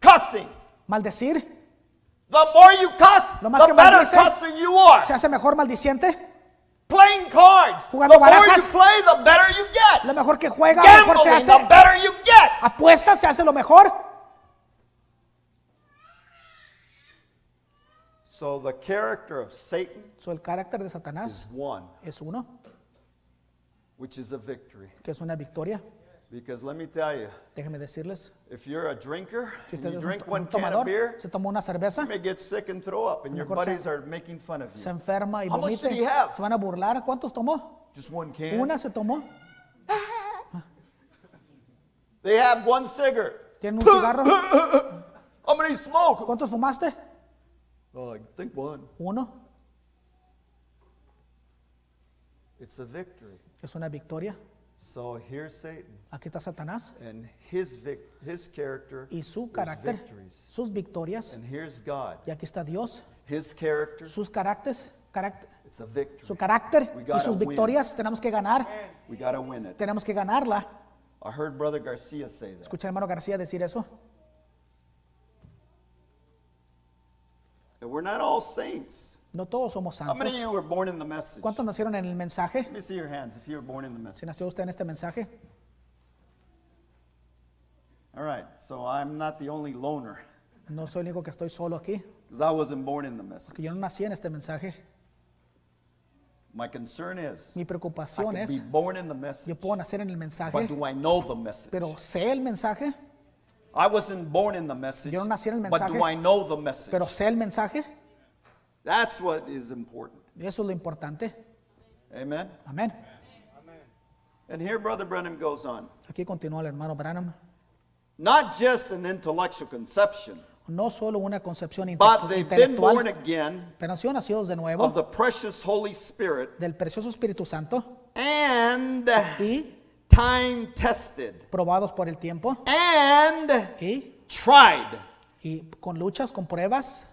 Cussing. Maldecir. The more you cuss, Lo más the que better maldice, cusser you are. Se hace mejor maldiciente. Playing cards. Jugando the more you barajas. play, the better you get. Lo mejor que juega, lo mejor se Gambling, hace. the better you get. Apuesta, se hace lo mejor. So the character of Satan So, el carácter de Satanás is one, es uno, which is a victory. que es una victoria. Because let me tell you, Déjenme decirles, if you're a drinker si and usted you es un, drink un one can of tomador, beer, se toma una cerveza, you may get sick and throw up, and your mejor se- buddies are making fun of se you. enferma y How much vomite, did he have? se van a burlar. ¿Cuántos tomó? Just one can. Una se tomó. They have one cigarette. Tiene un cigarro. How many smoke? ¿Cuántos fumaste? Oh, I think one. Uno. It's a victory. Es una victoria. So here's Satan Aquí está Satanás and his his character, y su his carácter, victories. sus victorias. And here's God. Y aquí está Dios, His character, sus caracteres, caract- it's a victory. su carácter y sus win. victorias. Tenemos que ganar, We win it. tenemos que ganarla. I heard Brother Garcia say that. Escucha al hermano García decir eso. And we're not all saints. No todos somos How many of santos. you were born in the message? ¿Cuántos nacieron en el mensaje? Let me see your hands if you were born in the Si nació usted en este mensaje. All right, so I'm not the only loner No soy el único que estoy solo aquí, because I wasn't born in the message. que yo no nací en este mensaje. My concern is Mi I preocupación can be es, born in the message, yo puedo nacer en el but mensaje, do I know the message? pero sé el mensaje, I wasn't born in the message, Yo no nací en el but mensaje, do I know the message? pero sé el mensaje. That's what is important. Eso es lo importante. Amen. Amén. And here Brother Brennan goes on. Aquí continúa el hermano Branham. Not just an intellectual conception, No solo una concepción inte- but they've been born intelectual, again pero han sido nacidos de nuevo of the precious Holy Spirit del precioso Espíritu Santo and y time tested probados por el tiempo and y, tried. y con luchas, con pruebas.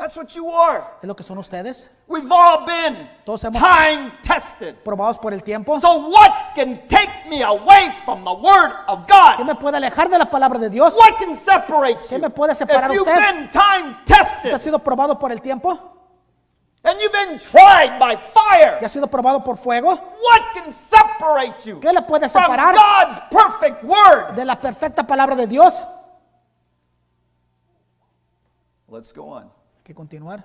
That's what you are. Es lo que son ustedes, We've all been Todos hemos- time tested. probados por el tiempo. So what can take me away from the word of ¿Qué God? me puede alejar de la palabra de Dios? What can separate ¿Qué you? me puede separar If you've usted? been time ¿Usted ha tested sido probado por el tiempo? and you've been tried by fire, ¿Y ha sido probado por fuego? what can separate you ¿Qué le puede from separar God's perfect word? de la perfecta palabra de Dios? Let's go on. Que continuar.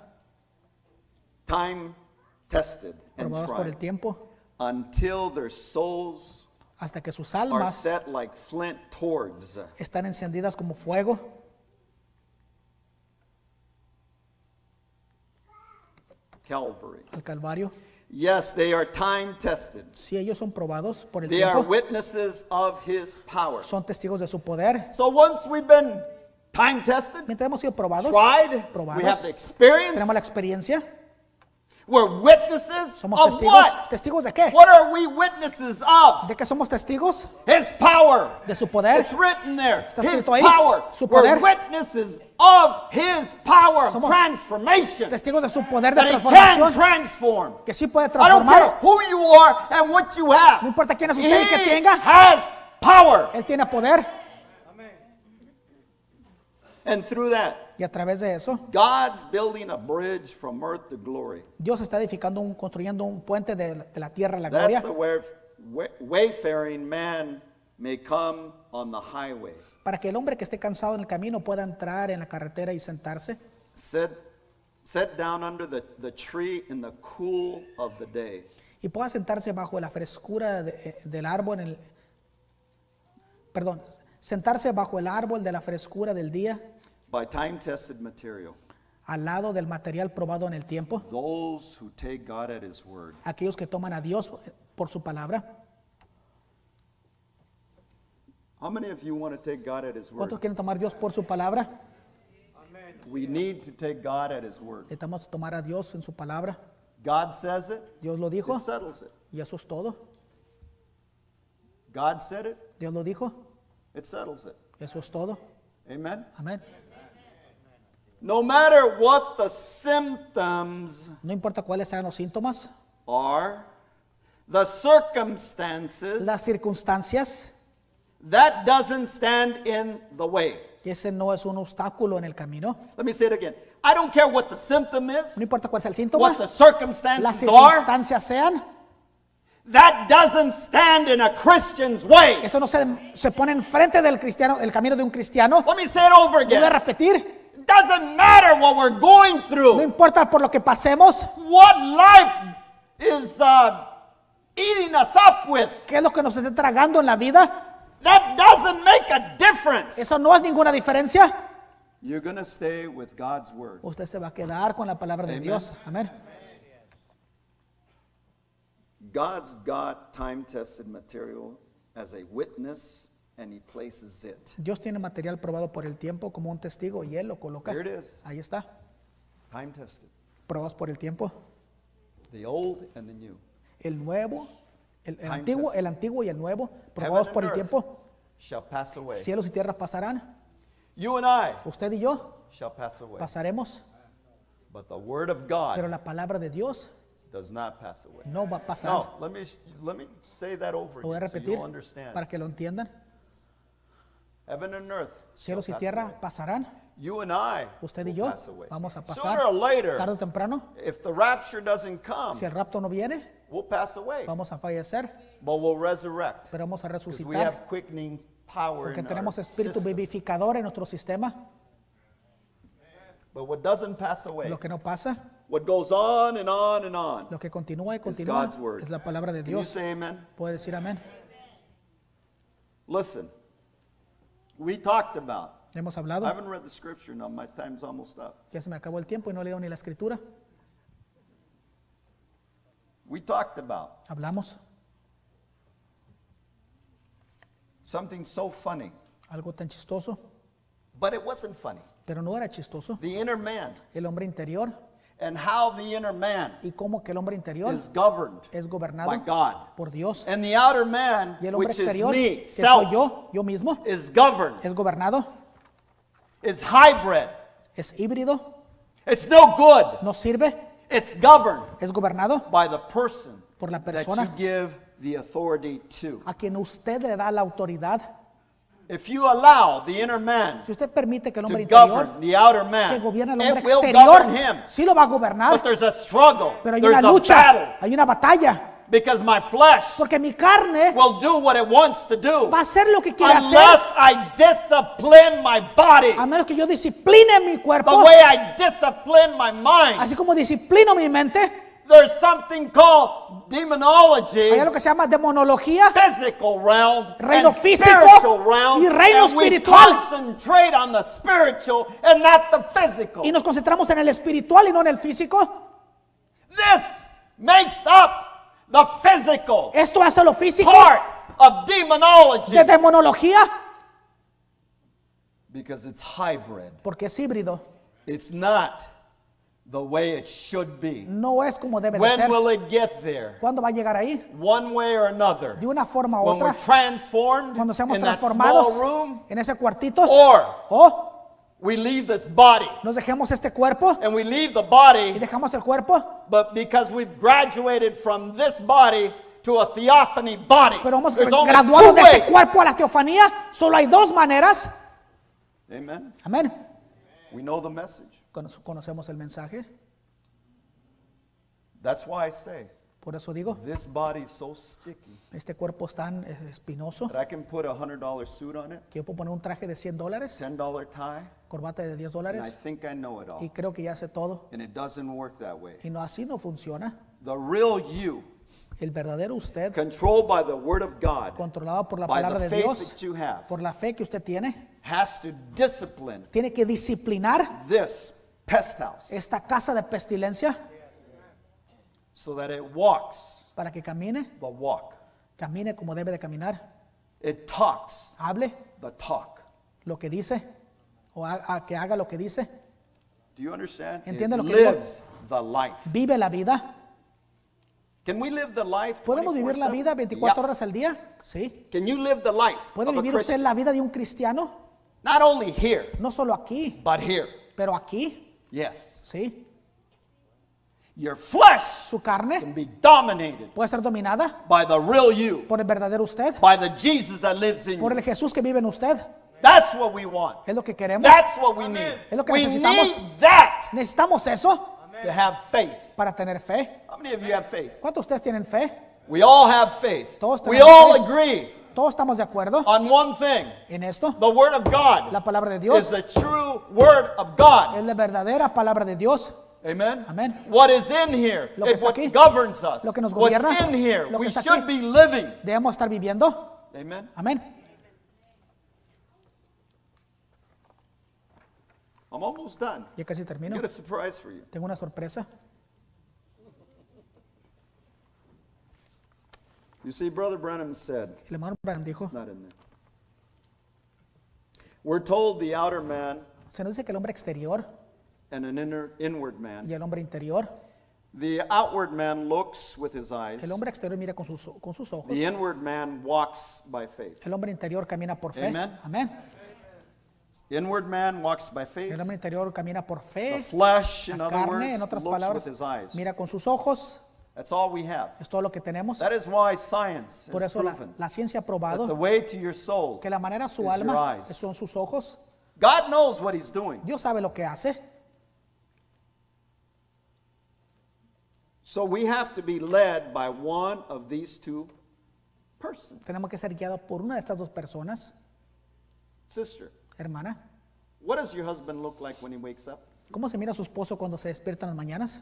Time tested and Probados por el tried tiempo until their souls hasta que sus are almas set like flint towards están encendidas como fuego Calvary. al Calvario. Yes, they are time tested. Si ellos son probados por el They are tiempo, witnesses of his power. son testigos de su poder. So once we've been time tested, Mientras hemos sido probados, tried, we have probados, the experience, tenemos la experiencia, we're witnesses somos of testigos. what? ¿Testigos de qué? What are we witnesses of? ¿De qué somos testigos? His power. De su poder. It's written there. Está His ahí, power. su We're poder. witnesses of his power Somos transformation. Testigos de su poder de That he can transformación. transform. Que sí puede I don't care transformar. who you are and what you have. No importa quién es usted y qué He tenga. has power. Él tiene poder. And through that, Y a través de eso, God's building a bridge from earth to glory. Dios está edificando, un, construyendo un puente de, la- de la tierra a la That's gloria the way way- wayfaring man may come on the highway. para que el hombre que esté cansado en el camino pueda entrar en la carretera y sentarse Sit, sit down under the, the tree in the cool of the day. y pueda sentarse bajo la frescura de- eh, del árbol en el perdón, sentarse bajo el árbol de la frescura del día by time tested material. al lado del material probado en el tiempo, Those who take God at His word. aquellos que toman a Dios por su palabra. How many of you want to take God at His word? ¿Cuántos quieren tomar a Dios por su palabra? We need to take God at His word. Necesitamos tomar a Dios en su palabra. God says it, Dios lo dijo it settles it. y eso es todo. God said it, Dios lo dijo, it settles it. eso es todo. Amen. Amén. No matter what the symptoms No importa cuáles sean los síntomas, are, the circumstances, las circunstancias, that doesn't stand in the way. ese no es un obstáculo en el camino. Let me say it again. I don't care what the symptom is, No importa cuál sea el what síntoma, the las circumstances are, circunstancias sean, that doesn't stand in a Christian's way. eso no se, se pone enfrente del cristiano, del camino de un cristiano. Let me say it over Voy a again. repetir, doesn't matter what we're going no through, importa por lo que pasemos, what life is uh, eating us up with. qué es lo que nos esté tragando en la vida, That doesn't make a difference. eso no es ninguna diferencia. You're going to stay with God's word. Usted se va a quedar con la palabra de Amen. Dios. Amén. God's got time tested material as a witness and He places it. Dios tiene material probado por el tiempo como un testigo y Él lo coloca. Here it is. Ahí está, Time tested. probados por el tiempo. the old and the new. El nuevo, el, el antiguo, testament. el antiguo y el nuevo, Heaven probados por el tiempo. shall pass away. Cielos y tierras pasarán. You and I Usted y yo shall pass away. pasaremos, But the word of pero God la palabra de Dios does not pass away. no va a pasar. No, let me let me say that over Lo voy a again so repetir understand. para que lo entiendan. Heaven and earth Cielos y pass tierra away. pasarán. You and I Usted y yo pass away. vamos a Sooner pasar or later, tarde o temprano. if the rapture doesn't come, Si el rapto no viene, we'll pass away. vamos a fallecer, But we'll resurrect. pero vamos a Because we resucitar have quickening power porque in our tenemos espíritu system. vivificador en nuestro sistema. But what doesn't pass away, Lo que no pasa, what goes on and on and on, lo que continúa y continúa God's word. es la palabra de can you Dios. say amen? Puede decir amén. Listen, we talked about, Hemos I hablado, haven't read the scripture now, my time's almost up. ya se me acabó el tiempo y no he leído ni la escritura. We talked about Hablamos something so funny, algo tan chistoso, but it wasn't funny. pero no era chistoso. The inner man El hombre interior and how the inner man y cómo que el hombre interior is governed es by gobernado God. por Dios And the outer man, y el hombre which is exterior, me, que self, soy yo, yo mismo, is governed, es gobernado, is hybrid. es híbrido, It's no good. no sirve, It's governed es gobernado by the person por la that persona you give the authority to. a quien usted le da la autoridad. If you allow the inner man Si usted permite que el to hombre interior govern the outer que man, gobierna al hombre it will exterior, govern him. sí lo va a gobernar, But there's a struggle. pero hay una lucha, hay una batalla, because my flesh porque mi carne will do what it wants to do va a hacer lo que quiere hacer, unless I discipline my body a menos que yo discipline mi the cuerpo, way I discipline my mind. así como disciplino mi mente. There's something called demonology, Hay algo que se llama demonología, physical realm, Reino and físico spiritual realm, y reino and we espiritual. concentrate on the spiritual and not the physical. y nos concentramos en el espiritual y no en el físico. This makes up the physical Esto hace lo físico part of demonology de demonología because it's hybrid. porque es híbrido. It's not the way it should be. No es como debe de When ser. will it get there? ¿Cuándo va a llegar ahí? One way or another. De una forma u When we're otra. transformed Cuando seamos in that transformados small room, en ese cuartito. or O we leave this body nos dejemos este cuerpo and we leave the y body, dejamos el cuerpo. but because we've graduated from this body to a theophany body, Pero hemos graduado de este cuerpo a la teofanía. Solo hay dos maneras. Amen. Amén. We know the message. Cono- Conocemos el mensaje. That's why I say Por eso digo, this body is so sticky este cuerpo es tan espinoso that I can put a hundred dollar suit on it, que yo puedo poner un traje de 100 dólares, tie, corbata de 10 and I dólares think I know it all. y creo que ya sé todo. And it doesn't work that way. Y no así no funciona. The real you, El verdadero usted, controlled by the word of God, controlado por la by palabra the de faith Dios, that you have, por la fe que usted tiene, has to discipline tiene que disciplinar this pest house esta casa de pestilencia so that it walks para que camine, the walk. camine como debe de caminar, It talks hable the talk. lo que dice o ha- a que haga lo que dice, Do you understand? It ¿Entiende lo que digo? lives the life. vive la vida. Can we live the life? ¿Podemos vivir la 24/7? vida 24 Yeah. horas al día? Sí. Can you live the life ¿Puede of a vivir usted Christian? la vida de un cristiano? Not only here, No solo aquí, but here. pero aquí, Yes. sí. Your flesh Su carne can be dominated puede ser dominada by the real you, por el verdadero usted, by the Jesus that lives in por you. el Jesús que vive en usted. That's what we want. Es lo que queremos. That's what we need. Es lo que We necesitamos. need that Necesitamos eso to have faith. para tener fe. How many of you have faith? ¿Cuántos de ustedes tienen fe? We all have faith. Todos We tenemos all fe. agree Todos estamos de acuerdo on one thing. en esto. The word of God La palabra de is Dios the true word of God. es la verdadera palabra de Dios. Amen. Amén. What is in here Lo que is what aquí. governs us. Lo que nos What's in here Lo que we should aquí. be living. Debemos estar viviendo. Amen. Amén. I'm almost done. Ya casi termino. Got a surprise for you. Tengo una sorpresa. You see, Brother Branham said, El hermano Branham dijo, not in there. We're told the outer man se nos dice que el hombre exterior and an inner, inward man y el hombre interior The outward man looks with his eyes. El hombre exterior mira con sus, con sus ojos. The inward man walks by faith. El hombre interior camina por fe. Amen. Amén. Inward man walks by faith. El hombre interior camina por fe. The flesh, in La other carne, words, en otras looks with palabras, his eyes. mira con sus ojos. That's all we have. Es todo lo que tenemos. That is why science Por has eso la, proven la ciencia ha that the probado way to your soul, que la manera a su your alma eyes. son sus ojos. God knows what He's doing. Dios sabe lo que hace. So we have to be led by one of these two persons. Tenemos que ser guiados por una de estas dos personas, Sister, hermana. what does your husband look like when he wakes up? ¿Cómo se mira su esposo cuando se despierta en las mañanas?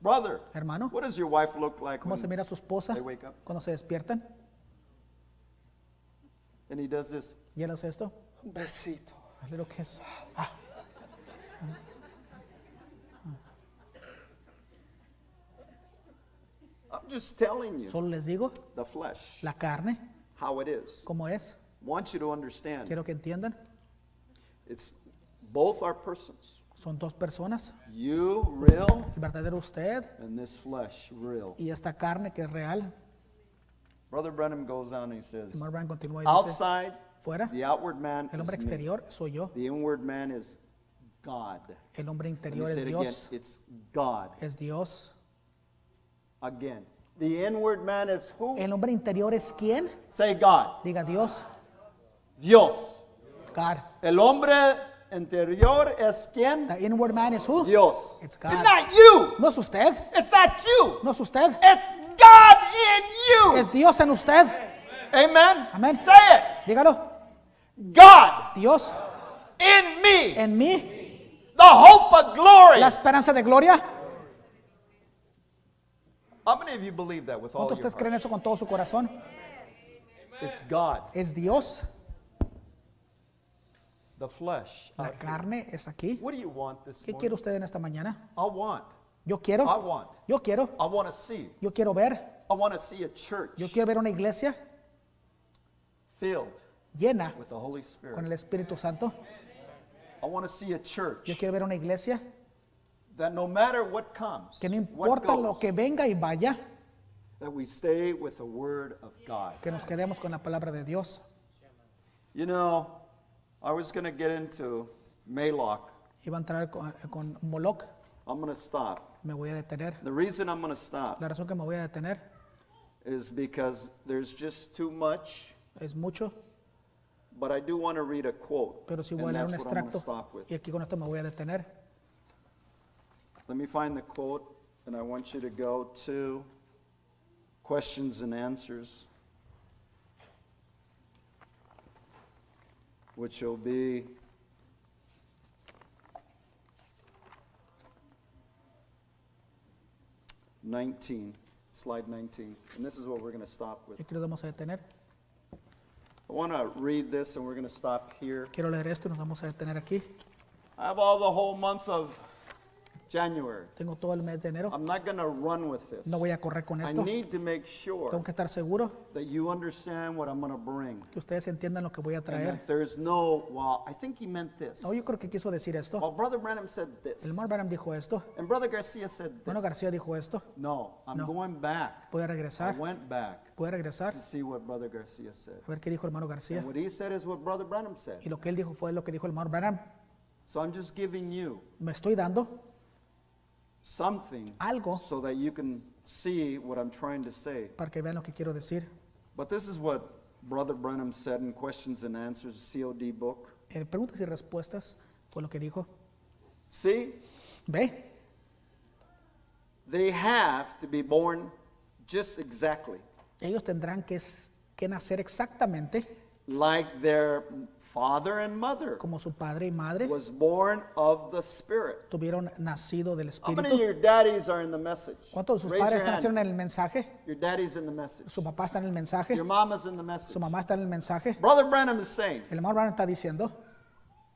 Brother, Hermano. what does your wife look like ¿Cómo se when, mira su esposa they wake up? cuando se despiertan? and he does this? ¿Y él hace esto? Un besito. A little kiss. Ah, I'm just telling you solo les digo the flesh, la carne, how it is. cómo es. Want you to understand Quiero que entiendan. it's both our persons. Son dos personas. You real El verdadero usted and this flesh real. y esta carne que es real. Brother Brenham goes on and he says, El Marván continúa y dice, outside, fuera, the outward man el hombre is me. exterior soy yo. The inward man is God. El hombre interior es again. Dios. It's God. Es Dios. Again. The inward man is who? El hombre interior es quién? Say God. Diga Dios. Dios. God. El hombre interior es quién? The inward man is who? Dios. It's It's God. not you. No es usted. It's not you. No es usted. It's God in you. Es Dios en usted. Amen. Amén. Say it. Dígalo. God Dios in me. en mí. The hope of glory. La esperanza de gloria. How many of you believe that with all ¿Cuántos ustedes creen eso con todo su corazón? It's God. Es Dios. The flesh. La here. carne es aquí. What do you want this ¿Qué morning? quiere usted en esta mañana? I want. Yo I quiero. want. Yo quiero. I want to see. Yo quiero ver. I want to see a church Yo quiero ver una iglesia filled llena with the Holy con el Spirit. Espíritu Santo. I want to see a church Yo quiero ver una iglesia that no matter what comes, que no what importa lo que venga y vaya, that we stay with the Word of God. que nos quedemos con la palabra de Dios. You know, I was going to get into Maylock. Iba a entrar con, eh, con Moloch, I'm going to stop. me voy a detener. The reason I'm going to stop La razón que me voy a detener is because there's just too much, es mucho, but I do want to read a quote. pero si and voy a leer un that's what I'm going to extracto stop with. y aquí con esto me voy a detener. Let me find the quote, and I want you to go to questions and answers, which will be nineteen, slide nineteen, and this is what we're gonna stop with. aquí nos vamos a detener. I wanna read this, and we're gonna stop here. Quiero leer esto y nos vamos a detener aquí. I have all the whole month of January. Tengo todo el mes de enero. I'm not gonna run with this. No voy a correr con I esto. need to make sure Tengo que estar seguro that you understand what I'm going to bring. que ustedes entiendan lo que voy a And traer. that there's no, well, I think he meant this. No, yo creo que quiso decir esto. Well, Brother Branham said this. El Mar Branham dijo esto. And Brother Garcia said Bueno, this. García dijo esto. No, I'm No. going back. Voy a I regresar. went back Voy a regresar to see what Brother Garcia said. a ver qué dijo el hermano García. And what he said is what Brother Branham said. Y lo que él dijo fue lo que dijo el hermano Branham. So I'm just giving you Me estoy dando something Algo. so that you can see what I'm trying to say. para que vean lo que quiero decir. But this is what Brother Branham said in Questions and Answers, COD book. En preguntas y respuestas fue lo que dijo. See, Ve, they have to be born just exactly ellos tendrán que, s- que nacer exactamente like their father and mother como su padre y madre was born of the Spirit. tuvieron nacido del How many of Espíritu. your daddies are in the message? ¿Cuántos de sus Raise padres your hand. en el mensaje? Your daddy's in the message. Su papá está en el mensaje. Your mama's in the message. Su mamá está en el mensaje. Brother Branham is saying, El hermano Branham está diciendo,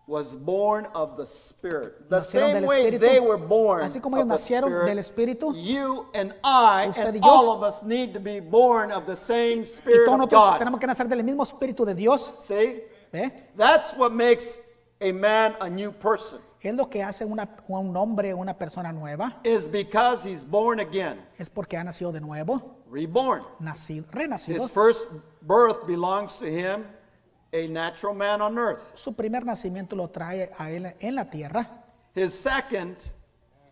was born of the Spirit. The Nacieron same del way Espíritu. they were born Así como ellos of the nacieron Spirit, del Espíritu, you and I usted and y yo, all of us need to be born of the same y Spirit todos of nosotros God. tenemos que nacer del mismo Espíritu de Dios. See? ¿Ve? That's what makes a man a new person. Es lo que hace una- un hombre, una persona nueva, is because he's born again, es porque ha nacido de nuevo, reborn. nacido, renacido. His first birth belongs to him, a natural man on earth. Su primer nacimiento lo trae a él en la tierra. His second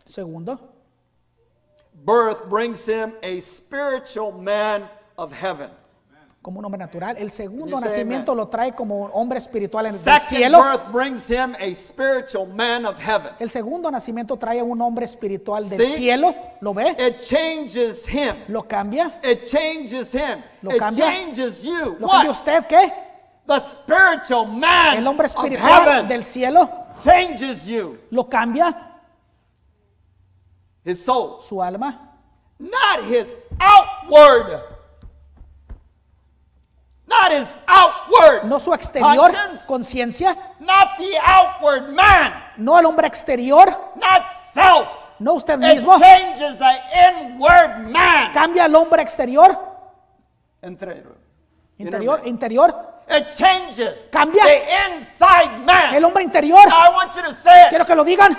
Segundo, birth brings him a spiritual man of heaven. Como un hombre natural. El segundo nacimiento lo trae como un hombre espiritual en el cielo. birth brings him a spiritual man of heaven. El segundo nacimiento trae a un hombre espiritual del Sí. cielo. ¿Lo ve? It changes him. Lo cambia. It changes him. Lo it cambia. changes you. ¿Lo cambia What? usted qué? The spiritual man El hombre of espiritual heaven del cielo. changes you. Lo cambia His soul. su alma. Not his outward. Not his outward. No su exterior, conciencia. Not the outward man. No el hombre exterior. Not self. No usted It mismo. changes the inward man. Cambia al hombre exterior. Interior. Interior. Interior. It changes Cambia. the inside man. El hombre interior. I want you to say it. Quiero que lo digan.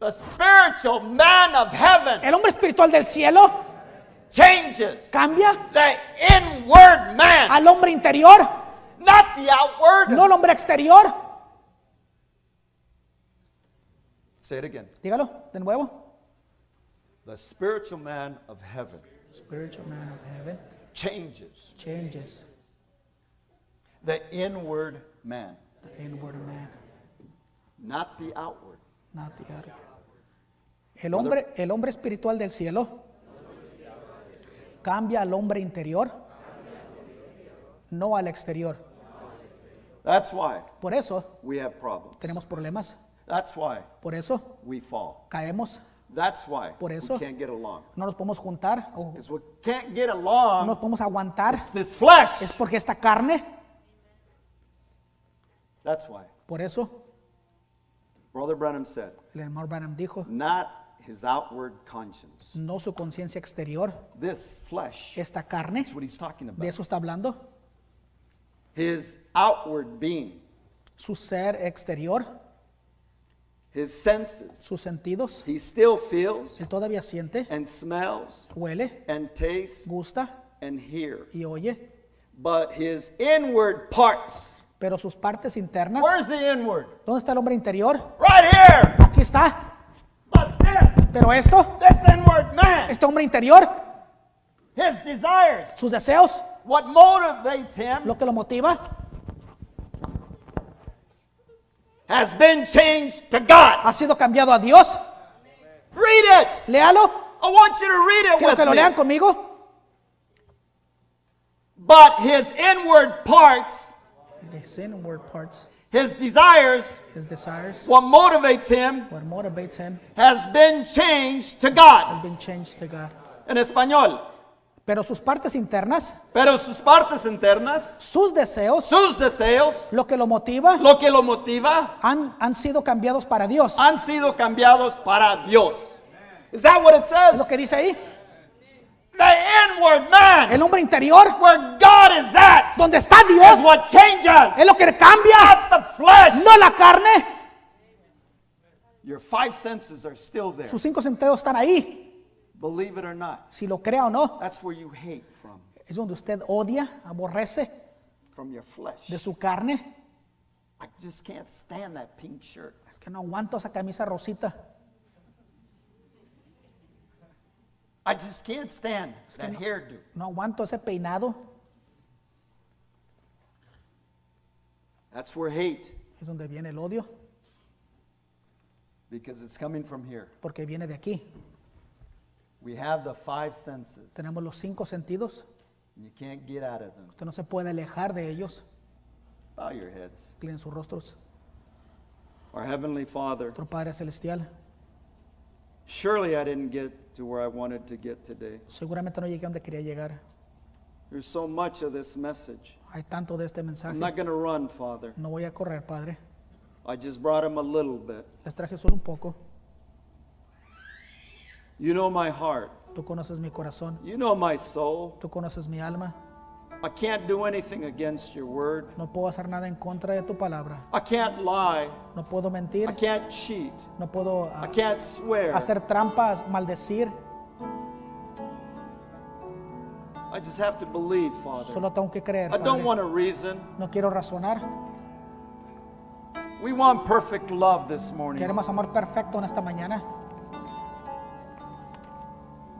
The spiritual man of heaven El hombre espiritual del cielo changes cambia the inward man, al hombre interior. not the outward. No el hombre exterior. Say it again. Dígalo de nuevo. The spiritual man of heaven Spiritual man of heaven changes changes the inward man, the inward man, not the outward. not the outer. El hombre, el hombre espiritual del cielo cambia al hombre interior, no al exterior. That's why Por eso we have problems. tenemos problemas. That's why Por eso we fall. caemos. That's why Por eso- we can't get along. No nos podemos juntar o Because we can't get no along. nos podemos aguantar. It's this flesh. Es porque esta carne. That's why. Por eso Brother Branham said, el hermano Branham dijo, not his outward conscience. no su conciencia exterior, This flesh. esta carne. That's what he's talking De about. eso está hablando. His outward being, Su ser exterior, his senses. sus sentidos. He still feels Él todavía siente, and smells huele, and tastes gusta and hears. y oye. But his inward parts, Pero sus partes internas, where's the inward? ¿dónde está el hombre interior? Right here. Aquí está. But this, Pero esto, this inward man, este hombre interior, his desires, sus deseos, what motivates him, lo que lo motiva, has been changed to God. ha sido cambiado a Dios. Read it. Léalo. I want you to read it Quiero with que lo lean me. conmigo. But his inward parts, His inward parts, his desires, his desires, what motivates him, what motivates him, has been changed to has God. been changed to God. En español. Pero sus partes internas, Pero sus partes internas, sus deseos, sus deseos, lo que lo motiva, lo que lo motiva, han, han sido cambiados para Dios. han sido cambiados para Dios. Is that what it says? lo que dice ahí. The inward man, El hombre interior, where God is at, donde está Dios, is what changes, es lo que cambia, not the flesh. no la carne. Your five senses are still there. Sus cinco sentidos están ahí. Believe it or not. Si lo crea o no, That's where you hate from, es donde usted odia, aborrece from your flesh. de su carne. I just can't stand that pink shirt. Es que no aguanto esa camisa rosita. I just can't stand that no- hairdo. No aguanto ese peinado. That's where hate, Es donde viene el odio, because it's coming from here. porque viene de aquí. We have the five senses. Tenemos los cinco sentidos. and You can't get out of them. Usted no se puede alejar de ellos. Bow your heads. Inclinen sus rostros. Our Heavenly Father, Nuestro Padre Celestial, surely I didn't get to where I wanted to get today. seguramente no llegué donde quería llegar. There's so much of this message. Hay tanto de este mensaje. I'm not going to run, Father. No voy a correr, Padre. I just brought him a little bit. Les traje solo un poco. You know my heart. Tú conoces mi corazón. You know my soul. Tú conoces mi alma. I can't do anything against your word. No puedo hacer nada en contra de tu palabra. I can't lie. No puedo mentir. I can't cheat. No puedo ah, I can't swear. hacer trampas, maldecir. I just have to believe, Father. Solo tengo que creer. I don't want to reason. No quiero razonar. We want perfect love this morning. Queremos amor perfecto en esta mañana.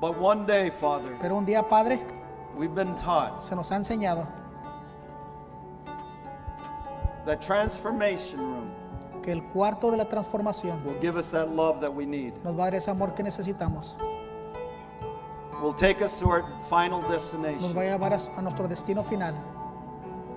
But one day, Father, Pero un día, Padre, we've been taught se nos ha enseñado that transformation room que el cuarto de la transformación will give us that love that we need. nos va a dar ese amor que necesitamos. Will take us to our final Nos destination. va a llevar a, a nuestro destino final.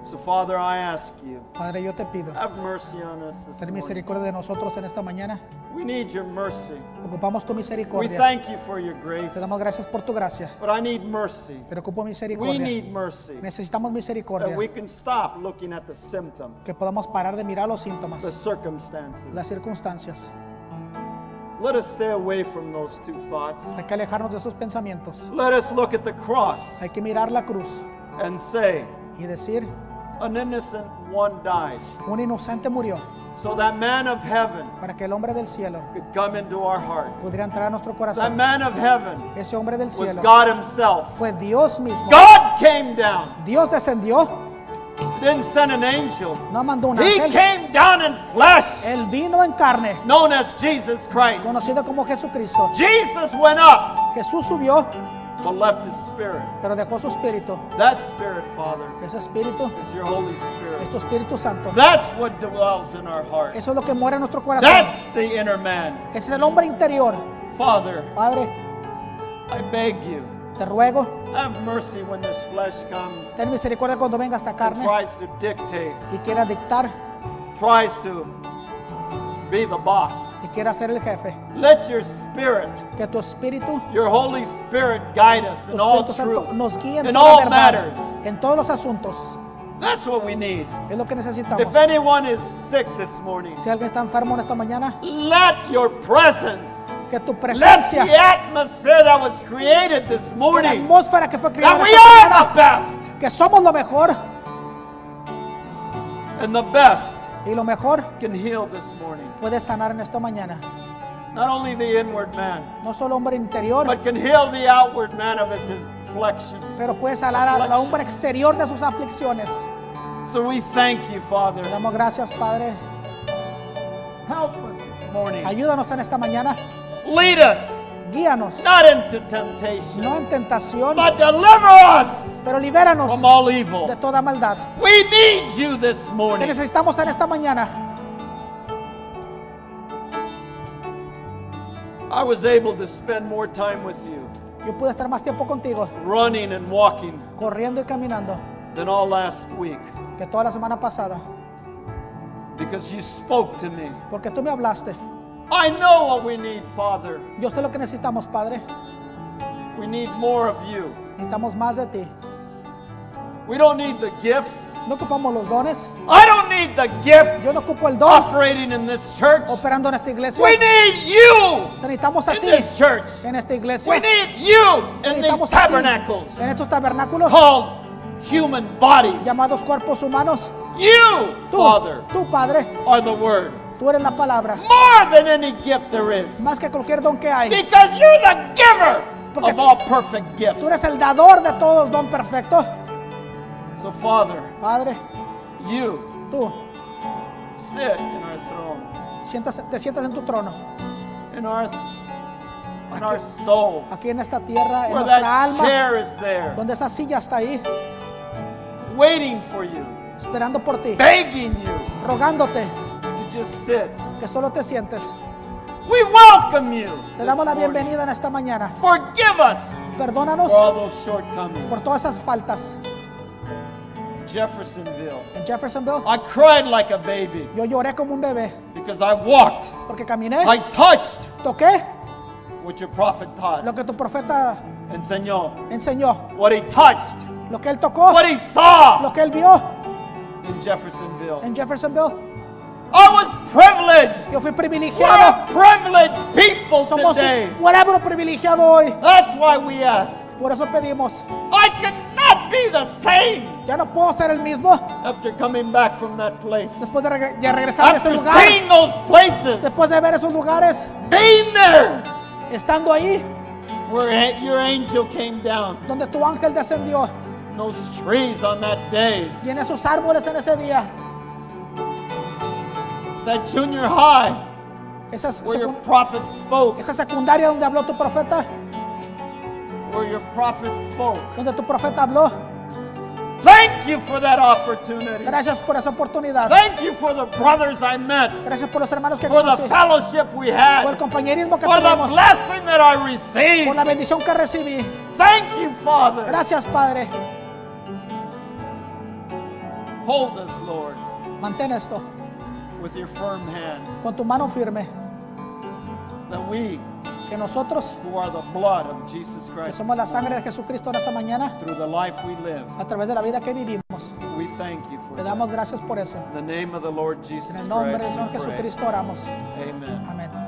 So, Father, I ask you, Padre, yo te pido, have mercy on us this ten morning. misericordia de nosotros en esta mañana. We need your mercy. Ocupamos tu We misericordia. thank you for your grace. Te damos gracias por tu gracia. But I need mercy. Pero ocupo We misericordia. need mercy. Necesitamos misericordia. That we can stop looking at the symptom, Que podamos parar de mirar los the síntomas, circumstances. las circunstancias. Let us stay away from those two thoughts. Hay que alejarnos de esos pensamientos. Let us look at the cross Hay que mirar la cruz and say, y decir, an innocent one died. un inocente murió So that man of heaven para que el hombre del cielo could come into our heart. pudiera entrar a nuestro That corazón. man of heaven Ese hombre del was cielo God Himself. fue Dios mismo. God came down. Dios descendió, He didn't send an angel. no mandó un He ángel. came down in flesh, Él vino en carne, known as Jesus Christ. conocido como Jesucristo. Jesus went up, Jesús subió, but left His Spirit. pero dejó su espíritu. That Spirit, Father, Ese espíritu is your Holy es Spirit. tu Espíritu Santo. That's what dwells in our heart. Eso es lo que muere en nuestro corazón. That's the inner man. Ese es el hombre interior. Father, Padre, I beg you, te ruego, have mercy when this flesh comes ten misericordia cuando venga esta and carne tries to dictate, y quiera dictar tries to be the boss. y quiera ser el jefe. Let your spirit, Que tu espíritu, your Holy Spirit, guide us in all truth, nos guíe en in toda all verdad, matters. en todos los asuntos. That's what we need. Es lo que necesitamos. If anyone is sick this morning, Si alguien está enfermo en esta mañana, let your presence, que tu let presencia, the atmosphere that was created this que la morning, atmósfera que fue creada that we are mañana, the best, que somos lo mejor and the best y lo mejor can heal this morning. puede sanar en esta mañana. Not only the inward man, No solo hombre interior, but can heal the outward man of his afflictions. pero puede sanar al hombre exterior de sus aflicciones. So we thank you, Father. damos gracias, Padre. Help us this morning. Ayúdanos en esta mañana. Lead us Guíanos, not into temptation, no en tentación, but deliver us pero libéranos from all evil. de toda maldad. We need you this Te morning. necesitamos en esta mañana. I was able to spend more time with you, Yo pude estar más tiempo contigo, running and walking, corriendo y caminando, than all last week que toda la semana pasada, because you spoke to me. porque tú me hablaste. I know what we need, Father. Yo sé lo que necesitamos, Padre. We need more of you. Necesitamos más de ti. We don't need the gifts. No ocupamos los dones. I don't need the gift Yo no ocupo el don operating in this church. operando en esta iglesia. We need you Te necesitamos a in ti this church. en esta iglesia. We need you in these tabernacles en estos tabernáculos called human bodies. llamados cuerpos humanos. You, Tú, Father, tú, Padre, are the Word. Tú eres la palabra. More than any gift there is. Más que cualquier don que hay. Because you're the giver Porque of all perfect gifts. Tú eres el dador de todos don perfecto. So, Father, Padre, you tú sit in our throne, sientas, te sientas en tu trono. in our, in our soul, Aquí en esta tierra, en where nuestra that alma. chair is there, Donde esa silla está ahí, waiting for you, esperando por ti. begging you Rogándote just sit. que solo te sientes. We welcome you. Te damos la bienvenida en esta mañana. Forgive us Perdónanos for all those shortcomings. por todas esas faltas. Jeffersonville. En Jeffersonville, I cried like a baby yo lloré como un bebé because I walked, porque caminé, I touched toqué what your prophet taught. lo que tu profeta Enseñó enseñó, what he touched, lo que él tocó, what he saw lo que él vio in Jeffersonville. en Jeffersonville. I was privileged. Yo fui We're privilegiado. a privileged people Somos today. un pueblo privilegiado hoy. That's why we ask. Por eso pedimos, I cannot be the same Ya no puedo ser el mismo after coming back from that place. después de, reg- de regresar a ese After lugar. seeing those places, Después de ver esos lugares, being there, estando ahí, where your angel came down, donde tu ángel descendió, those trees on that day, y en esos árboles en ese día, that junior high, esa, where your prophet spoke, esa secundaria donde habló tu profeta, where your prophet spoke. donde tu profeta habló. Thank you for that opportunity. Gracias por esa oportunidad. Thank you for the brothers I met, Gracias por los hermanos que for the conocí, fellowship we por el had, compañerismo que for the tuvimos, blessing that I por received. la bendición que recibí. Thank you, Father. Gracias, Padre. Hold us, Lord, Mantén esto with your firm hand, con tu mano firme. that we, Que nosotros, who are the blood of Jesus que Christ, somos la sangre de Jesucristo en esta mañana, through the life we live, a través de la vida que vivimos, we thank you for te that. gracias por eso. In the name of the Lord En Jesus el nombre del Christ, Señor we pray. Jesucristo oramos. Amen. Amén.